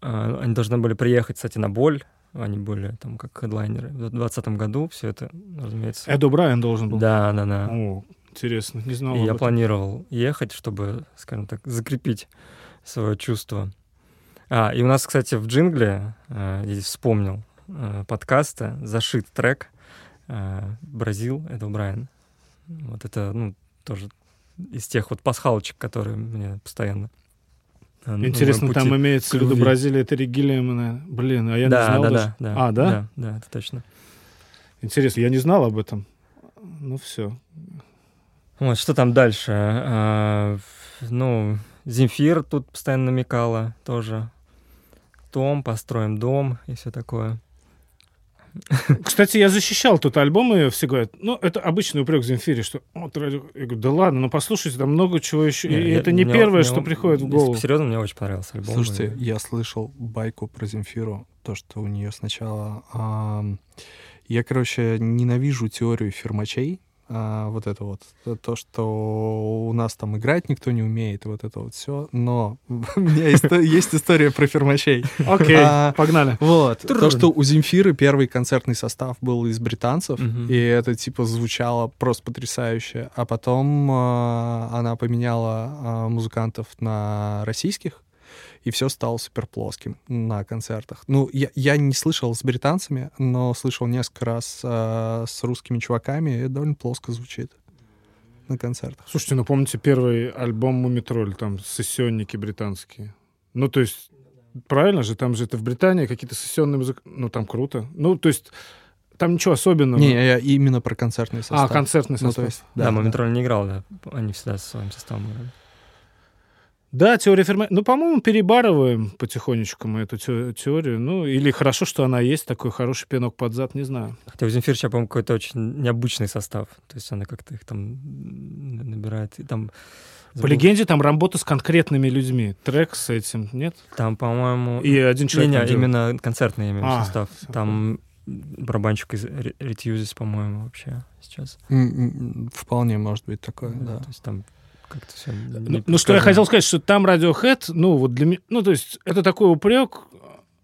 а, они должны были приехать, кстати, на боль, они были там как хедлайнеры. В 2020 году все это, разумеется. Эд Брайан должен был. Да, да, да. О, интересно, не знал И я этом. планировал ехать, чтобы, скажем так, закрепить свое чувство. А, и у нас, кстати, в джингле, э, я здесь вспомнил, э, подкаста зашит трек э, «Бразил» это Брайан. Вот это, ну, тоже из тех вот пасхалочек, которые мне постоянно... э, Интересно, там имеется в виду. Бразилия, это Ригилиемана. Блин, а я да, не знал да, даже. да, да. А, да? Да, да, это точно. Интересно, я не знал об этом. Ну все. Вот, что там дальше? А, ну, Земфир тут постоянно намекала тоже. Том, построим дом и все такое. Кстати, я защищал тот альбом, и все говорят, ну, это обычный упрек Земфире, что вот, радио... Я говорю, да ладно, ну послушайте, там много чего еще. Не, и я- это не мне- первое, мне что он- приходит в голову. Серьезно, мне очень понравился альбом. Слушайте, и- я слышал байку про Земфиру, то, что у нее сначала... ам, я, короче, ненавижу теорию фермачей, а, вот это вот, то- то, что у нас там играть никто не умеет, вот это вот все, но у меня есть история про фермачей. Окей, А, погнали. Вот. То, что у Земфиры первый концертный состав был из британцев, и это типа звучало просто потрясающе. А потом э, она поменяла э, музыкантов на российских, и все стало супер плоским на концертах. Ну, я, я не слышал с британцами, но слышал несколько раз э, с русскими чуваками, и это довольно плоско звучит. на концертах. Слушайте, ну помните первый альбом Мумитроль, там сессионники британские? Ну, то есть, правильно же, там же это в Британии какие-то сессионные музыки. Ну, там круто. Ну, то есть, там ничего особенного. Не, я именно про концертный состав. а, концертный Ну, состав. то есть, Да, Моментроll не играл, да. Они всегда со своим составом играли. Да, теория Ферма... Ну, по-моему, перебарываем потихонечку мы эту те- теорию. Ну, или хорошо, что она есть, такой хороший пинок под зад, не знаю. Хотя у Земфир сейчас, по-моему, какой-то очень необычный состав. То есть она как-то их там набирает. И там, По забыл, легенде, там работа с конкретными людьми. Трек с этим, нет? Там, по-моему... И один человек там делает. именно концертный виду А, состав. Там барабанщик из Retuses, по-моему, вообще сейчас. Вполне может быть такое, да. То есть там как-то все... Ну, ну, что я хотел сказать, что там Radiohead, ну, вот для меня... Ну, то есть, это такой упрек...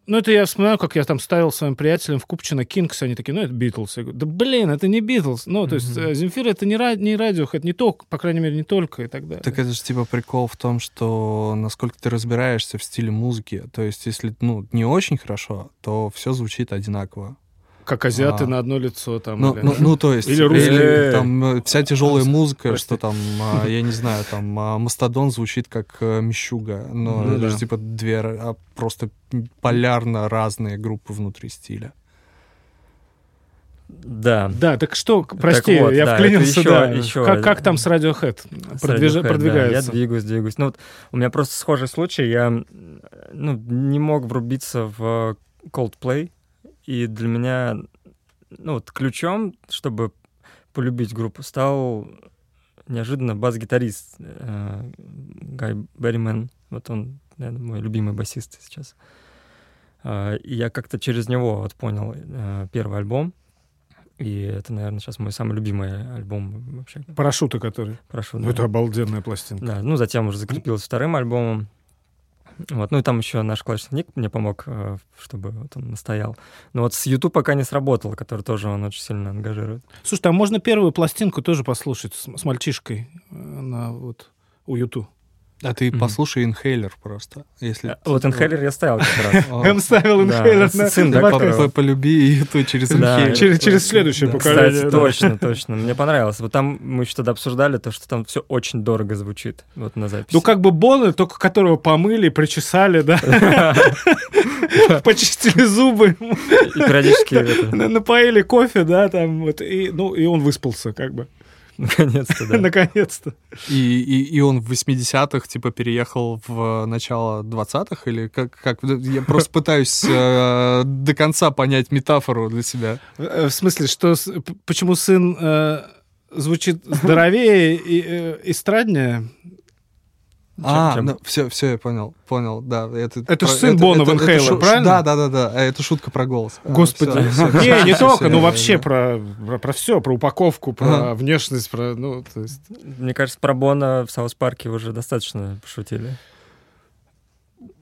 Ну, это я вспоминаю, как я там ставил своим приятелям в Купчино Кингс, они такие, ну, это Битлз. Я говорю, да блин, это не Битлз. Ну, то есть, Мгм. э, Земфир это не, не Radiohead, не только, по крайней мере, не только и так далее. Так это же типа прикол в том, что насколько ты разбираешься в стиле музыки. То есть, если ну, не очень хорошо, то все звучит одинаково. Как азиаты А. на одно лицо там. Ну, или- ну, ну, то есть, Или русские. там э, вся тяжелая музыка, Прости. что там, а, я не знаю, там а, Мастодон звучит как э, Мещуга, но Ну это да. же типа две а, просто полярно разные группы внутри стиля. Да. Да, так что, прости, вот, я да, вклинился, это да. еще- как, как там с Radiohead? С Продвиж- Radiohead, да, продвигается? я двигаюсь, двигаюсь. Ну, вот у меня просто схожий случай. Я ну, не мог врубиться в Coldplay. И для меня ну, вот ключом, чтобы полюбить группу, стал неожиданно бас-гитарист э, Гай Берримен. Вот он, наверное, мой любимый басист сейчас. А, И я как-то через него вот понял э, первый альбом. И это, наверное, сейчас мой самый любимый альбом вообще. Парашюты, которые. Прошу. Ну, да. это обалденная пластинка. Да, ну затем уже закрепилось вторым альбомом. Вот, ну и там еще наш клавишник Ник мне помог, э, чтобы вот он настоял. Но вот с YouTube пока не сработал, который тоже он очень сильно ангажирует. Слушай, там можно первую пластинку тоже послушать с, с мальчишкой э, на вот у Юту. А ты Мгм. послушай инхейлер просто. Если Э, Вот инхейлер я ставил как раз. Он ставил инхейлер на сын, да, Полюби это через Да, инхейлер. через- через следующее поколение. Точно, точно. Мне понравилось. Вот там мы еще тогда обсуждали то, что там все очень дорого звучит. Вот на записи. Ну, как бы Бона, только которого помыли, причесали, да? Почистили зубы, И периодически напоили кофе, да, там, вот, и, ну, и он выспался, как бы, наконец-то, да. наконец-то. И, и, и он в 80-х, типа, переехал в начало 20-х? Или как? как? Я просто пытаюсь э, до конца понять метафору для себя. Э, В смысле, что, почему сын э, звучит здоровее и э, эстраднее? А, чем- все, все, я понял, понял, да. Это, Это ж про- сын Бона в это Inhaler, шу- правильно? Да, да, да, да. А Это шутка про голос. А, Господи. Не, не только, ну вообще про, про, про все, про упаковку, про внешность, про, ну, то есть... Мне кажется, про Бона в South Park'е уже достаточно пошутили.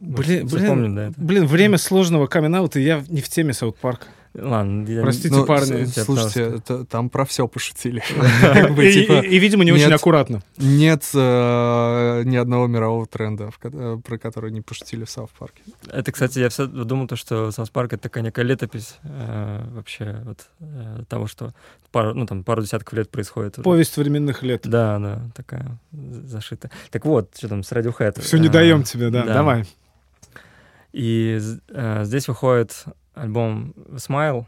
Блин, Все блин, помнят, да, это? блин, время сложного камин и я не в теме South Park'а. Ладно, я не- Простите, Ну, парни. Слушайте, это- там про все пошутили. И, типа, и- видимо, не очень аккуратно. Нет э, ни одного мирового тренда, э, про который не пошутили в South Park'е. Это, кстати, я все думал, то, что South Park это такая некая летопись э, вообще вот, того, что пару, ну, там, пару десятков лет происходит. Повесть временных лет. Да, да, такая зашитая. Так вот, что там с Radiohead. Все не даем тебе, да. Давай. И э, здесь выходит альбом Smile,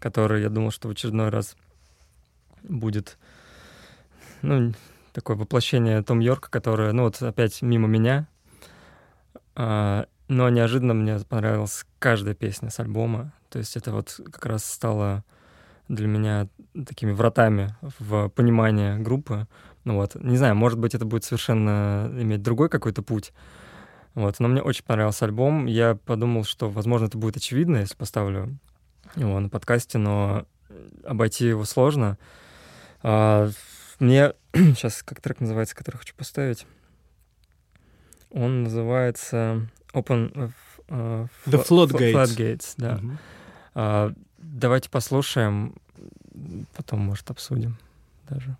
который, я думал, что в очередной раз будет, ну, такое воплощение Тома Йорка, которое, ну, вот опять мимо меня. А, но неожиданно мне понравилась каждая песня с альбома. То есть это вот как раз стало для меня такими вратами в понимание группы. Ну вот, не знаю, может быть, это будет совершенно иметь другой какой-то путь. Вот, но мне очень понравился альбом. Я подумал, что, возможно, это будет очевидно, если поставлю его на подкасте, но обойти его сложно. А, мне сейчас как трек называется, который хочу поставить. Он называется Open э, э, The Flo- Floodgates. Floodgates, да. Мгм. А, давайте послушаем, потом, может, обсудим даже.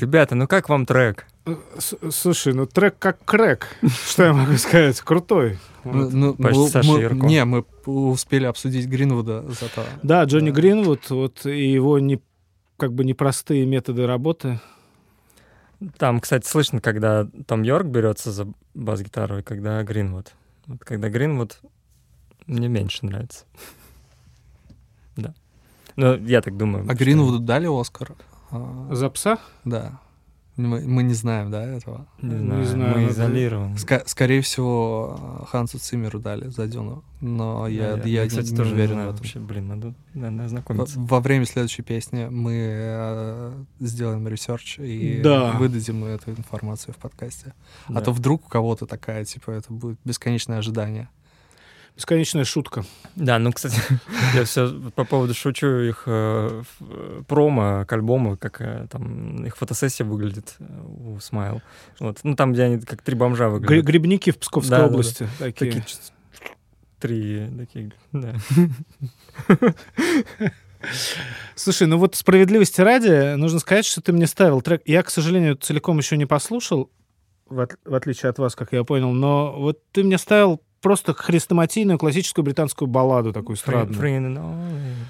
Ребята, ну как вам трек? С- Слушай, ну трек как крэк. Что я могу сказать? Крутой. Ну, Вот. ну, Почти мы- Саша мы- Ярко. Не, мы успели обсудить Гринвуда зато. Да, Джонни Да. Гринвуд, вот и его не как бы непростые методы работы. Там, кстати, слышно, когда Том Йорк берется за бас-гитару и когда Гринвуд. Вот когда Гринвуд мне меньше нравится. Да. Ну, я так думаю. А Гринвуду дали Оскар? А, За пса? Да. Мы, мы не знаем, да, этого? Не Не знаю, знаю, мы изолированы. Ска- скорее всего, Хансу Циммеру дали за Дюну. Но я, Да, я, не- кстати, не, тоже не уверен знаю в этом. вообще. Блин, надо, надо Во, ознакомиться. во время следующей песни мы э, сделаем ресерч и Да. выдадим эту информацию в подкасте. А Да. то вдруг у кого-то такая, типа, это будет бесконечное ожидание. Бесконечная шутка. Да, ну, кстати, я все по поводу шучу их э, промо к альбому, как э, там их фотосессия выглядит э, у Смайл. Вот. Ну, там, где они как три бомжа выглядят. Грибники в Псковской Да, да, да. области. Такие. Такие три такие, да. Слушай, ну вот справедливости ради, нужно сказать, что ты мне ставил трек. Я, к сожалению, целиком еще не послушал, в, от- в отличие от вас, как я понял, но вот ты мне ставил просто хрестоматийную классическую британскую балладу такую knowledge.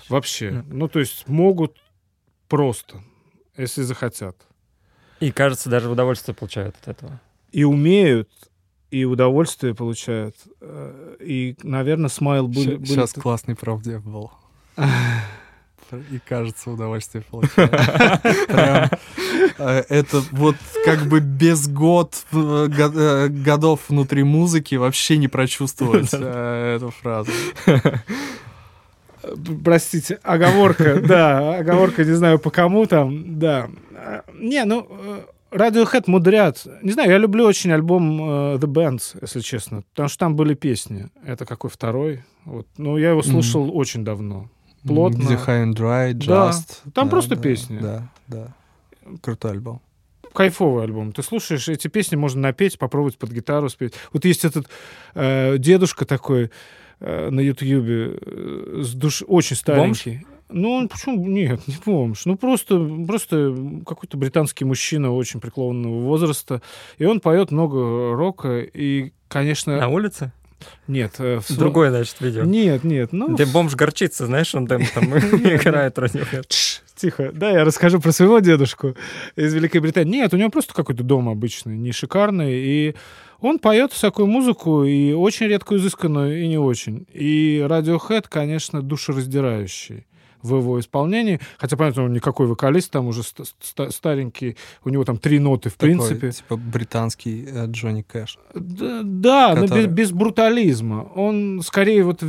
Вообще. Ну, то есть могут просто, если захотят. И, кажется, даже удовольствие получают от этого. И умеют, и удовольствие получают. Э, И, наверное, смайл были... были- Сейчас классный правдев был. И кажется, удовольствие получает. Прям, э, Это вот как бы без год, э, э, годов внутри музыки вообще не прочувствовать эту фразу. Простите, оговорка, да, оговорка, не знаю по кому там, да. Не, ну, Radiohead мудрят. Не знаю, я люблю очень альбом The Bands, если честно, потому что там были песни. Это какой второй? Вот. Ну, я его слушал очень давно. Плотно. Где High and Dry, Да. Just. Там Да, просто да, песни. Да, да. Крутой альбом. Кайфовый альбом. Ты слушаешь, эти песни можно напеть, попробовать под гитару спеть. Вот есть этот э, дедушка такой э, на Ютьюбе, э, с душ... очень старенький. Ну, он почему? Нет, не бомж. Ну, просто, просто какой-то британский мужчина очень преклонного возраста. И он поет много рока. И, На конечно, улице? Нет. э, в Другое, значит, видео. Нет, нет. Ну, Где бомж горчится, знаешь, он там, там играет. Тш, Тихо. Да, я расскажу про своего дедушку из Великобритании. Нет, у него просто какой-то дом обычный, не шикарный. И он поет всякую музыку, и очень редко изысканную, и не очень. И Radiohead, конечно, душераздирающий в его исполнении. Хотя, понятно, он никакой вокалист, там уже ста- ста- старенький, у него там три ноты, в Такой, принципе. типа британский э, Джонни Кэш. Да, да, но Который- без, без брутализма. Он скорее вот...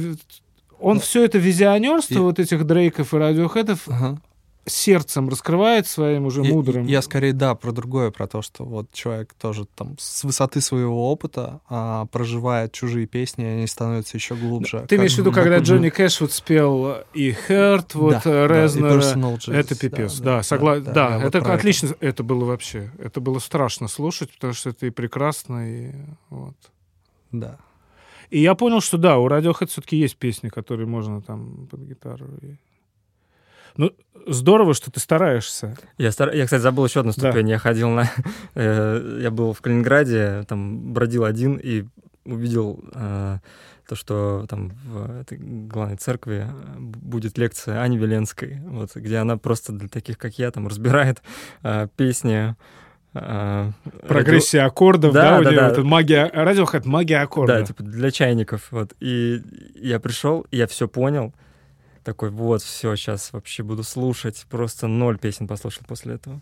Он все это визионерство И- вот этих Дрейков и Радиохедов Ага. Сердцем раскрывает своим уже Я- мудрым. Я, скорее, да, про другое, про то, что вот человек тоже там с высоты своего опыта а, проживает чужие песни, и они становятся еще глубже. Ты имеешь в виду, когда Джонни Кэш вот спел и Hurt, вот Да, э, да, Personal Jesus, это пипец, да, согласен, да, я вот это про отлично, это. было вообще, это было страшно слушать, потому что это и прекрасно, и вот. Да. И я понял, что да, у Radiohead все-таки есть песни, которые можно там под гитару. и- Ну, здорово, что ты стараешься. Я, стар... я, кстати, забыл еще одну Да. ступень. Я ходил на... э, Я был в Калининграде, там бродил один и увидел э, то, что там в этой главной церкви э, будет лекция Ани Веленской, вот, где она просто для таких, как я, там разбирает э, песни. э, Прогрессия аккордов, да, Да, у да, да. эта магия, Radiohead, магия радио- аккорда. Да, типа для чайников. Вот. И я пришел, я все понял. Такой, вот, все, сейчас вообще буду слушать. Просто ноль песен послушал после этого.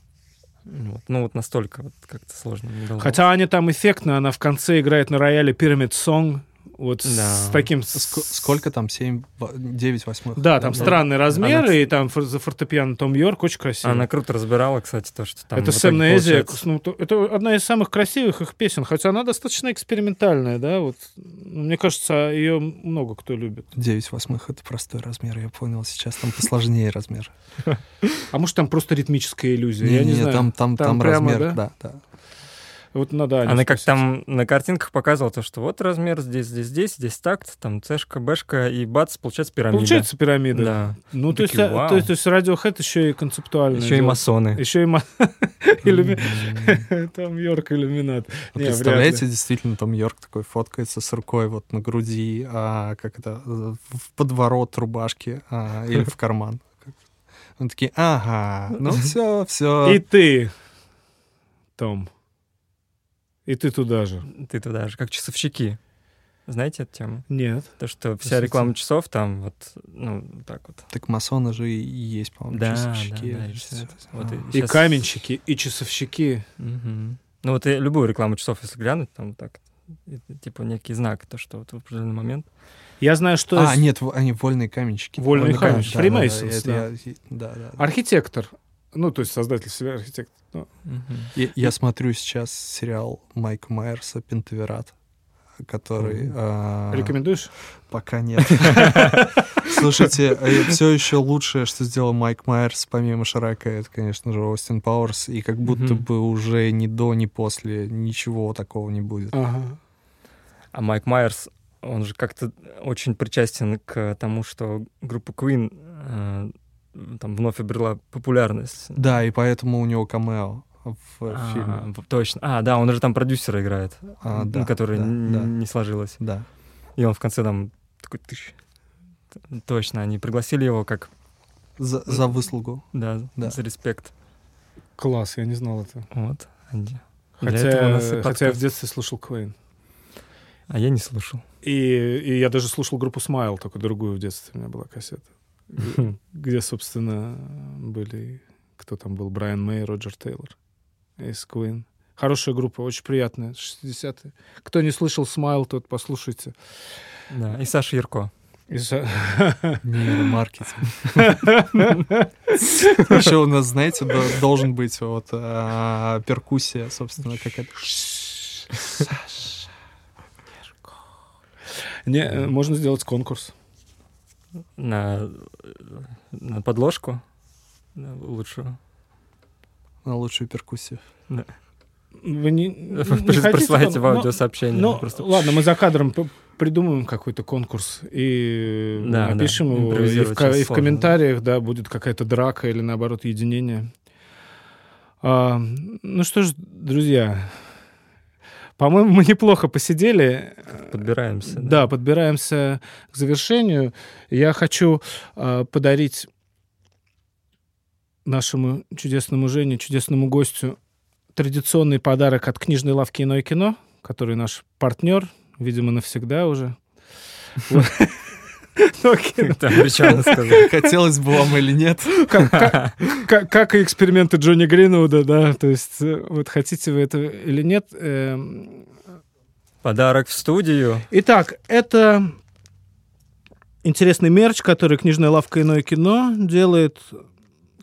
Вот. Ну, вот настолько вот как-то сложно. Хотя Аня там эффектно, она в конце играет на рояле Pyramid Song, вот Да. с таким... Ск- сколько там? 7, 9 восьмых? Да, там странные размеры, Она- и там фор- за фортепиано Том Йорк очень красиво. Она круто разбирала, кстати, то, что там... это Сэм получается. ну, то- это одна из самых красивых их песен, хотя она достаточно экспериментальная, да, вот. Ну, Мне кажется, ее много кто любит. 9 восьмых — это простой размер, я понял. Сейчас там посложнее размер. А может, там просто ритмическая иллюзия, я не знаю. Там, там, размер, да? да, да. Вот надо Она как там на картинках показывала то, что вот размер здесь, здесь, здесь, здесь такт, там цешка, бэшка, и бац, получается пирамида. Получается пирамида. Да. Ну, то есть, Такие, а, вау. то есть, то есть Radiohead еще и концептуально. Еще и масоны. Еще и Там Йорк иллюминат. Представляете, действительно, Том Йорк такой фоткается с рукой вот на груди, а, как это, э, в подворот рубашки а, или в карман. Он такие, ага, ну все, все. И ты, Том. И ты туда же. Ты туда же, как часовщики. Знаете эту тему? Нет. То, что вся реклама часов там вот, ну, так вот. Так масоны же и есть, по-моему, Да, часовщики. да, да, и всё это. Вот и И каменщики, и часовщики. Мгм. Ну вот и любую рекламу часов, если глянуть, там так, это типа некий знак, то, что вот в определенный момент. Я знаю, что... А, с- нет, они вольные каменщики. Вольные Да, каменщики. да, да, да, это да. я- Да, да. Архитектор. Ну, то есть создатель себя архитектор. Ну, Мгм. Я, я смотрю сейчас сериал Майка Майерса «Пентаверат», который... а, Рекомендуешь? Пока нет. Слушайте, все еще лучшее, что сделал Майк Майерс, помимо Шрека, это, конечно же, Остин Пауэрс, и как будто бы уже ни до, ни после ничего такого не будет. А Майк Майерс, он же как-то очень причастен к тому, что группа Queen э, там вновь обрела популярность. Да, и поэтому у него камео в А, фильме. точно. А, да, он же там продюсера играет, А, ну, да, который да, да. не сложилось. Да. И он в конце там такой тыщ. Точно, они пригласили его как, За, за выслугу. да, Да. за респект. Класс, я не знал это. Вот. Хотя, хотя я в детстве слушал Квейн. А я не слушал. И, и я даже слушал группу Смайл, только другую в детстве у меня была кассета. Где, собственно, были... Кто там был? Брайан Мэй, Роджер Тейлор из Queen. Хорошая группа, очень приятная, 60-е. Кто не слышал Смайл, тот послушайте. Да. И Саша Ярко. Из- Нейромаркетинг. Еще у нас, знаете, до- должен быть вот а, перкуссия, собственно, какая-то. Не, э, можно сделать конкурс. На, на подложку на лучшую. На лучшую перкуссию. Вы не, не хотите Присылайте в там- ну, аудиосообщение. Ну, просто. ладно, мы за кадром придумаем какой-то конкурс и Да, да, напишем его. И в, и в комментариях, да, будет какая-то драка или, наоборот, единение. А, ну что ж, друзья, По-моему, мы неплохо посидели. Подбираемся. Да, подбираемся к завершению. Я хочу э, подарить нашему чудесному Жене, чудесному гостю традиционный подарок от книжной лавки «Иное кино», который наш партнер, видимо, навсегда уже. Хотелось бы вам или нет. Как и эксперименты Джонни Гринвуда, да, то есть э, вот хотите вы это или нет. эм, Подарок в студию. Итак, это интересный мерч, который книжная лавка «Иное кино» делает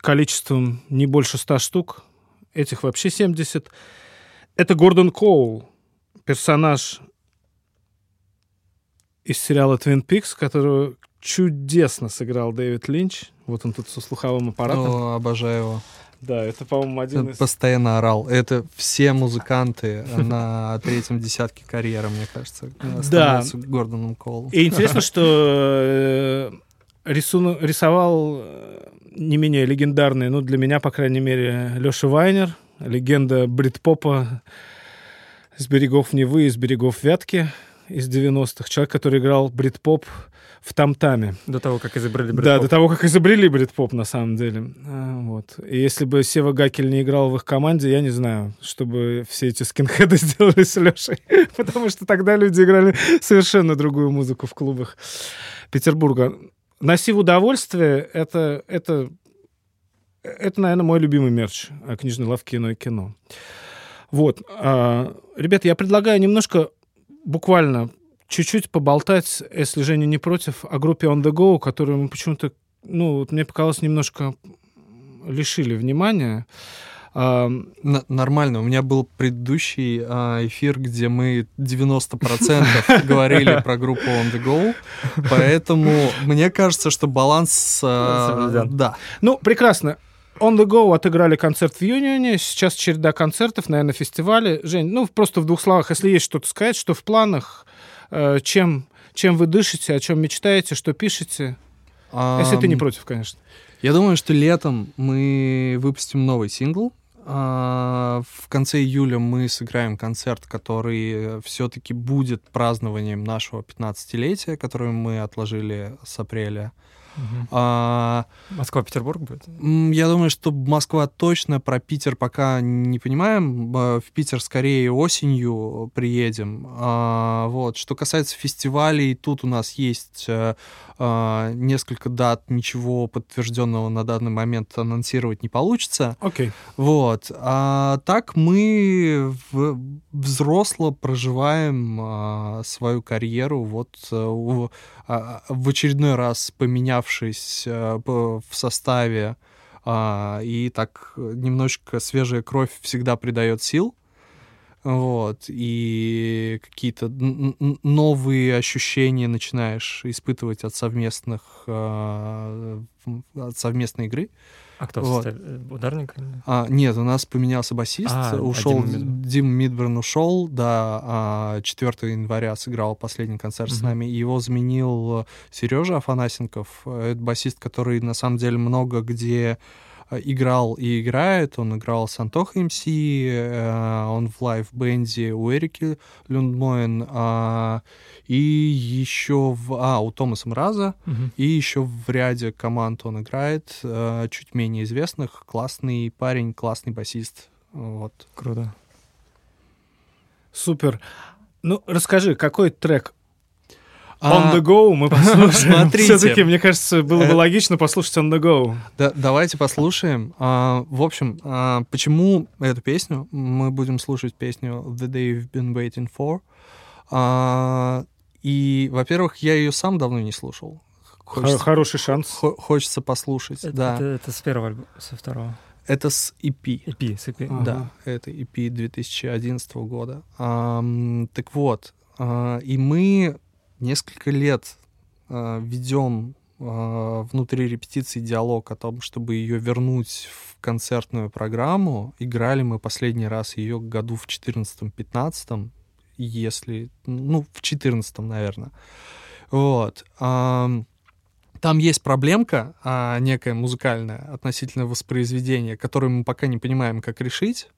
количеством не больше 100 штук. Этих вообще 70. Это Гордон Коул, персонаж из сериала «Твин Пикс», которого чудесно сыграл Дэвид Линч. Вот он тут со слуховым аппаратом. О, обожаю его. Да, это, по-моему, один из... Постоянно орал. Это все музыканты на третьем десятке карьеры, мне кажется, становятся Гордоном Коулом. И интересно, что э, рисуну- рисовал э, не менее легендарный, ну, для меня, по крайней мере, Леша Вайнер, легенда брит-попа с берегов Невы, из берегов Вятки из 90-х. Человек, который играл брит-поп в там-таме. До того, как изобрели Да, брит-поп. до того, как изобрели брит-поп, на самом деле. А, Вот. И если бы Сева Гакель не играл в их команде, я не знаю, чтобы все эти скинхеды сделали с Лешей. Потому что тогда люди играли совершенно другую музыку в клубах Петербурга. «Носи в удовольствие» — это, это, это, наверное, мой любимый мерч о книжной лавке «Иное кино». Вот. а, Ребята, я предлагаю немножко, буквально, чуть-чуть поболтать, если Женя не против, о группе On The Go, которую мы почему-то, ну, вот мне показалось, немножко лишили внимания. А, Н- Нормально. У меня был предыдущий а, эфир, где мы 90% говорили про группу On The Go, поэтому мне кажется, что баланс... а. Да. Ну, прекрасно. On The Go отыграли концерт в Юнионе. Сейчас череда концертов, наверное, фестивали. Жень, ну, просто в двух словах, если есть что-то сказать, что в планах, э, чем, чем вы дышите, о чем мечтаете, что пишете. Если ты не против, конечно. Я думаю, что летом мы выпустим новый сингл. А, В конце июля мы сыграем концерт, который все-таки будет празднованием нашего 15-летия, которое мы отложили с апреля. А, Москва-Петербург будет? Я думаю, что Москва точно, про Питер пока не понимаем. В Питер скорее осенью приедем. А, Вот. Что касается фестивалей, тут у нас есть э, а, несколько дат, ничего подтвержденного на данный момент анонсировать не получится. Окей. Вот. А так мы в- взросло проживаем а, свою карьеру. Вот э, а, в очередной раз поменявшись э, в составе, а, и так немножечко свежая кровь всегда придает сил. Вот, и какие-то новые ощущения начинаешь испытывать от совместных, а, от совместной игры. А кто Вот. Э, Ударник? А, нет, у нас поменялся басист, А, а ушел Дима Мидборн. Дим Мидборн ушел, да, а, 4 января сыграл последний концерт с Мгм. нами, его заменил Сережа Афанасенков, Э, это басист, который на самом деле много где играл и играет, он играл с Антохой MC, э, он в live-бэнде у Эрики Люндмоен, а, и еще в, а, у Томаса Мраза, и еще в ряде команд он играет, э, чуть менее известных. Классный парень, классный басист. Вот. Круто. Супер. Ну, расскажи, какой трек On The Go мы послушаем? смотрите. Все-таки, мне кажется, было бы Э, логично послушать On The Go. да- давайте послушаем. А, в общем, а, почему эту песню? Мы будем слушать песню The Day You've Been Waiting For. А, и, во-первых, я ее сам давно не слушал. Хо- Хочется, Хороший шанс. хо- хочется послушать. Это, да, это, это с первого альбома, со второго. это с EP. EP, с EP. Ага. Да, это EP 2011 года. Ам, так вот, а, и мы несколько лет а, ведем а, внутри репетиции диалог о том, чтобы ее вернуть в концертную программу. Играли мы последний раз ее году в 14-15, если, ну, в 14 наверное. Вот. Ам, там есть проблемка а, некая музыкальная относительно воспроизведения, которую мы пока не понимаем, как решить.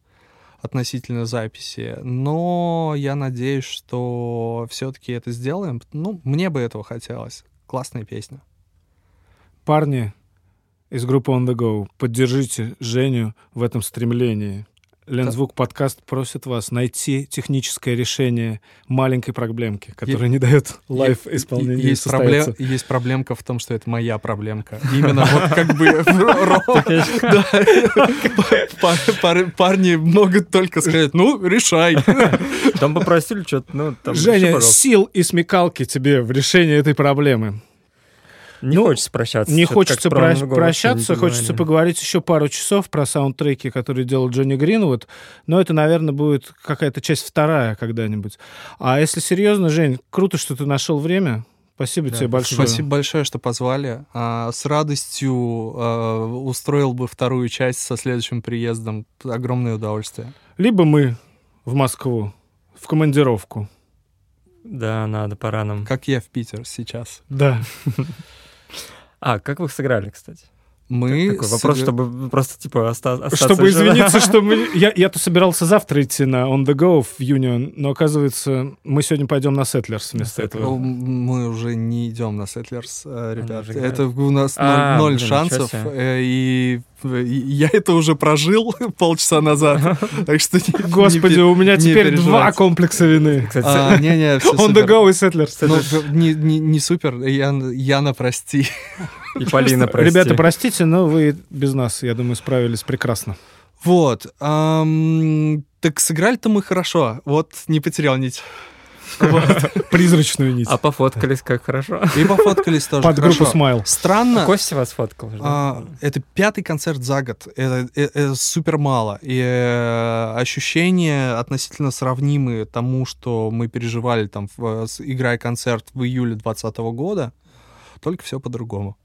Относительно записи. Но я надеюсь, что все-таки это сделаем. Ну, мне бы этого хотелось. Классная песня. Парни из группы On The Go, поддержите Женю в этом стремлении. Лензвук подкаст просит вас найти техническое решение маленькой проблемки, которая не дает live Е- исполнению есть, проблем, состояться. есть проблемка в том, что это моя проблемка. Именно вот как бы парни могут только сказать, ну, решай. Там попросили что-то, ну, там... Женя, сил и смекалки тебе в решении этой проблемы. Не ну, хочется прощаться. Не хочется про прощаться, хочется поговорить еще пару часов про саундтреки, которые делал Джонни Гринвуд, но это, наверное, будет какая-то часть вторая когда-нибудь. А если серьезно, Жень, круто, что ты нашел время. Спасибо Да, тебе большое. Спасибо большое, что позвали. А, С радостью а, устроил бы вторую часть со следующим приездом. Огромное удовольствие. Либо мы в Москву, в командировку. Да, надо, пора нам. Как я в Питер сейчас. Да. А, как вы сыграли, кстати? Мы Такой вопрос, сыгра- чтобы просто, типа, оста- остаться... Чтобы еще- извиниться, что мы... Я, я-то собирался завтра идти на On The Go в Union, но, оказывается, мы сегодня пойдем на Settlers вместо На этого. Ну, Мы уже не идем на Settlers, э, ребят. уже играют. Это у нас ноль, А, ноль блин, шансов. э, И я это уже прожил полчаса назад. Так что не- не Господи, пе- у меня не теперь два комплекса вины. Кстати, А, Не-не, все On The Go и Settlers. Ну, не, не, не супер, я, Яна, прости. И Полина, прости. Ребята, простите, но вы без нас, я думаю, справились прекрасно. Вот. так сыграли-то мы хорошо. Вот не потерял нить. Призрачную нить. А пофоткались как хорошо. И пофоткались тоже Под группу хорошо. Смайл. Странно, Костя вас фоткал а, это пятый концерт за год. Это, э- это супер мало. И э, ощущения относительно сравнимые тому, что мы переживали, там, в- играя концерт в июле 2020 года. Только все по-другому.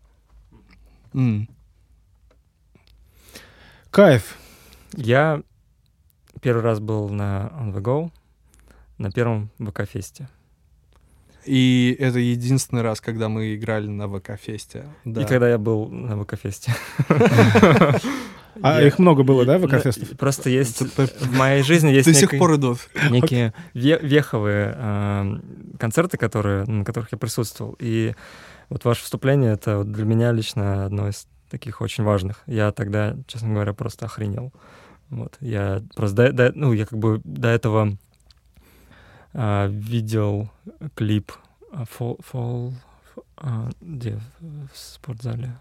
М. Кайф. Я первый раз был на On The Go, на первом ВК-фесте. И это единственный раз, когда мы играли на ВК-фесте. Да. И когда я был на ВК-фесте. А их много было, да, ВК-фестов? Просто есть... В моей жизни есть До сих пор идут. некие ве- веховые э, концерты, которые, на которых я присутствовал. И вот ваше вступление — это вот для меня лично одно из таких очень важных. Я тогда, честно говоря, просто охренел. Вот. Я просто до, до- ну, я как бы до этого а, видел клип а, Fall, Fall а, где? В спортзале.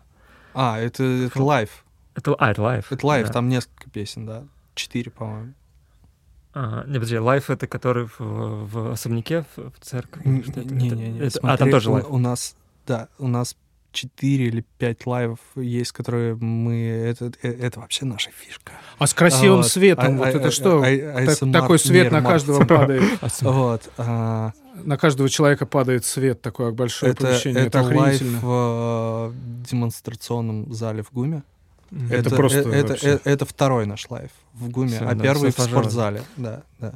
А, это, это live. Это, а, это лайв. Это да. там несколько песен, да. Четыре, по-моему. Ага, не, подожди, live это который в, в особняке, в, в церкви? это? Не-не-не. Это- это- А, там тоже live. У нас, да, у нас четыре или пять live'ов есть, которые мы... Это, э- это вообще наша фишка. А с красивым Вот. светом, А- вот а- это а- что? а- Так- ASMR такой свет на каждого падает. Вот. а, На каждого человека падает свет, такое большое это помещение. Это, это live охренительно. в э, демонстрационном зале в ГУМе. Мгм. Это просто э- это, вообще. э- это второй наш live в ГУМе, Всё, а да, первый в спортзале. Да, да.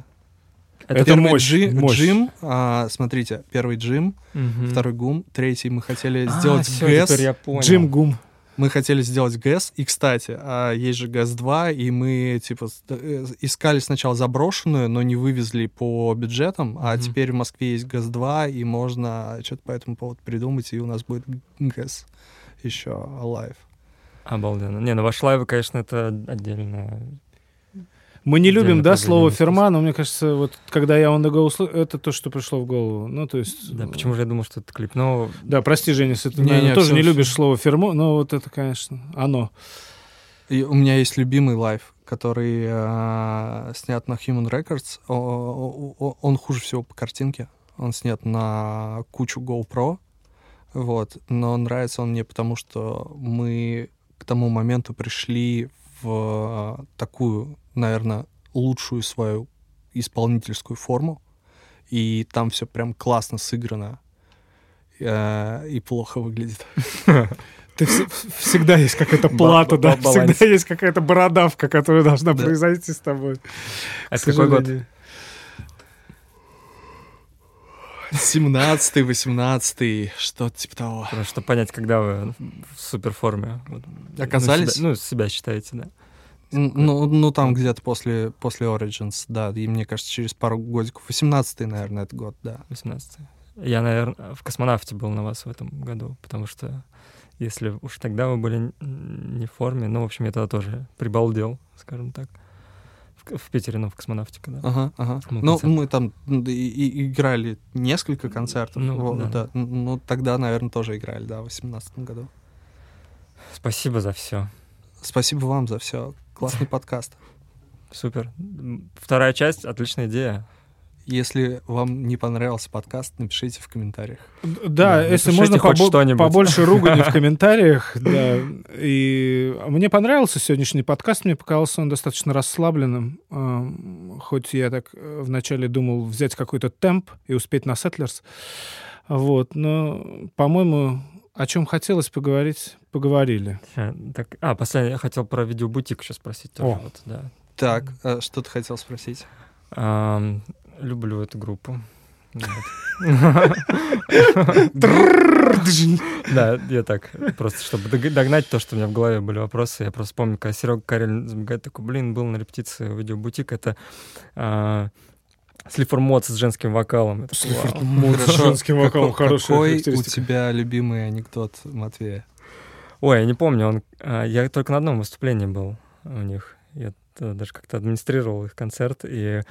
Это Первый мощь, джи- мощь. джим, а, смотрите, первый джим, Мгм. второй гум, третий мы хотели А, сделать всё, ГЭС. я понял. Gym ГУМ. Мы хотели сделать ГЭС, и, кстати, а, есть же ГЭС-2, и мы, типа, э, искали сначала заброшенную, но не вывезли по бюджетам, а Мгм. теперь в Москве есть ГЭС-2, и можно что-то по этому поводу придумать, и у нас будет ГЭС еще live. Обалденно. Не, ну ваш live, конечно, это отдельно. Мы не любим, да, слово фирма, но мне кажется, вот когда я on the go услы- это то, что пришло в голову. Ну, то есть... Да, почему же я думал, что это клип? Ну, Да, прости, Женя, если ты Не-не, наверное, тоже всё, не любишь слово фирма, но вот это, конечно, оно. И у меня есть любимый live, который а, снят на Human Records. О- о- о- Он хуже всего по картинке. Он снят на кучу GoPro. Вот. Но нравится он мне потому, что мы к тому моменту пришли в такую, наверное, лучшую свою исполнительскую форму. И там все прям классно сыграно. э, И плохо выглядит. Ты вс- всегда есть какая-то плата, да, всегда есть какая-то бородавка, которая должна Да. произойти с тобой. это К какой год? сожалению. 17-й, 18-й, что-то типа того. Чтобы понять, когда вы в суперформе. Вот. Оказались? Ну, себя, ну, себя считаете, да. Ну, ну, там где-то после, после Origins, да. И мне кажется, через пару годиков. 18-й, наверное, этот год, да. 18 Я, наверное, в космонавте был на вас в этом году, потому что если уж тогда вы были не в форме, ну, в общем, я тогда тоже прибалдел, скажем так. В, Питере, ну, в космонавтике, да. Ага, ага. Мы Ну, мы там и- и- играли несколько концертов. Ну, вот, да. да. Ну, тогда, наверное, тоже играли, да, в 18 году. Спасибо за все. Спасибо вам за все. Классный подкаст. Супер. Вторая часть — отличная идея. Если вам не понравился подкаст, напишите в комментариях. Да, Да, если напишите можно хоть побо- что-нибудь. побольше ругани в комментариях. Да. И мне понравился сегодняшний подкаст, мне показался он достаточно расслабленным. Хоть я так э, вначале думал взять какой-то темп и успеть на Settlers. Вот, но, по-моему, о чем хотелось поговорить, поговорили. Ща, Так, а, последнее, я хотел про видеобутик еще спросить тоже. О. Вот, да. Так, а что ты хотел спросить? Ам, люблю эту группу. Да, я так, просто чтобы дог- догнать то, что у меня в голове были вопросы, я просто помню, когда Серега Карель забегает, такой, блин, был на репетиции видеобутик, это а, Слифор Мод с женским вокалом. «Вау». С женским вокалом Какой- хорошая Какой у тебя любимый анекдот, Матвея? Ой, я не помню, он, а, я только на одном выступлении был у них. Я даже как-то администрировал их концерт, и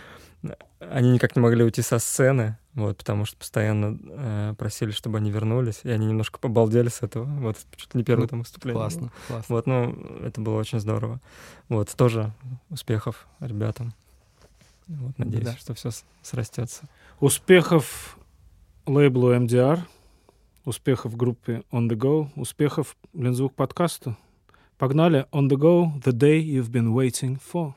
они никак не могли уйти со сцены, вот, потому что постоянно э, просили, чтобы они вернулись, и они немножко побалдели с этого. Вот, чуть не первое Ну, там выступление. было. Классно, классно. Вот, ну, это было очень здорово. Вот, тоже успехов ребятам. Вот, надеюсь, Да. что все срастется. Успехов лейблу MDR, успехов группе On The Go, успехов Лензвук подкасту. Погнали On The Go, The Day You've Been Waiting For.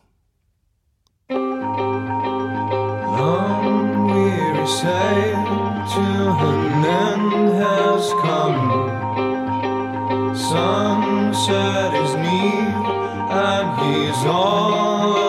Long weary sail to an end has come. Sunset is near, and he's all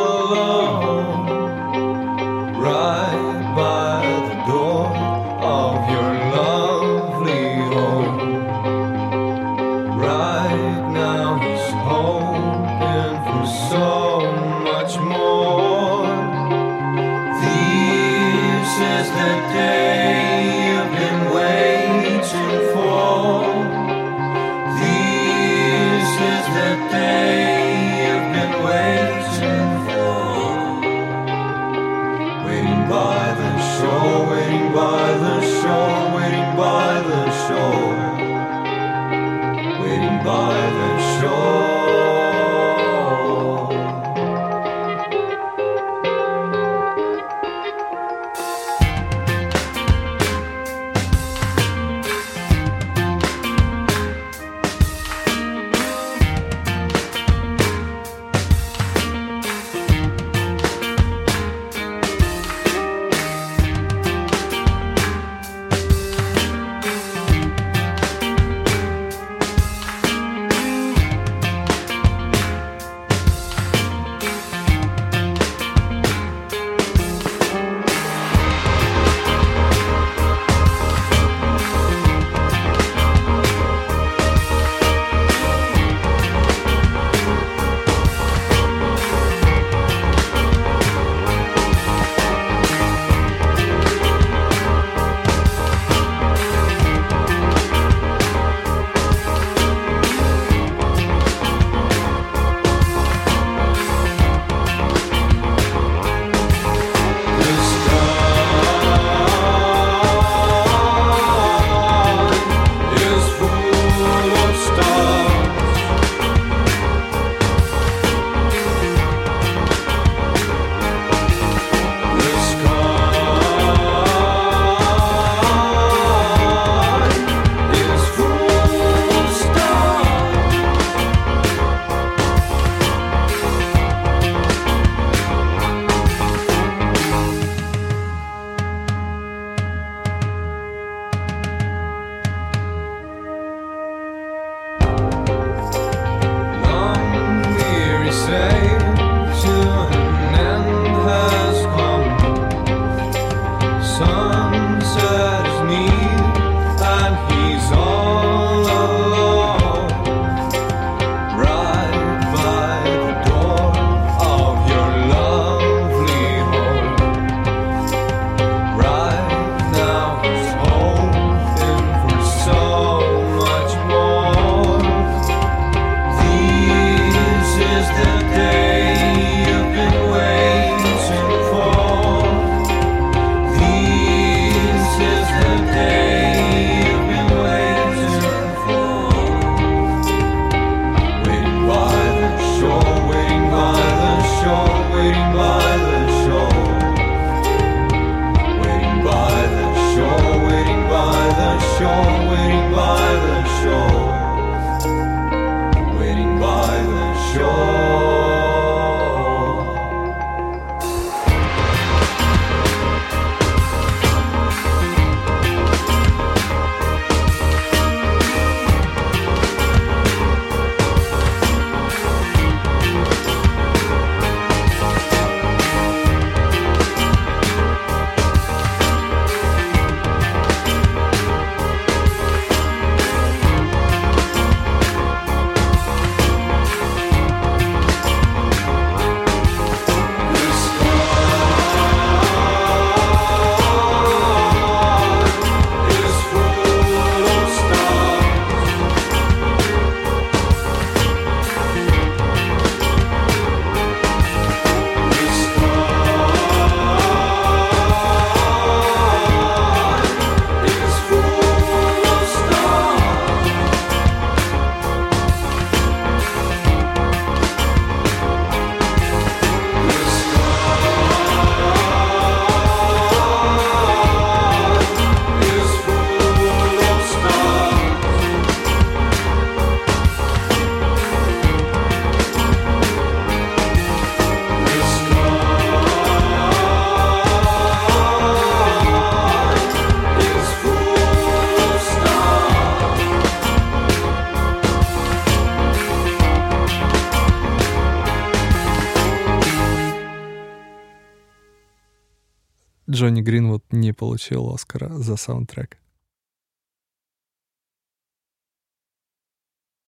Джонни Гринвуд не получил Оскара за саундтрек.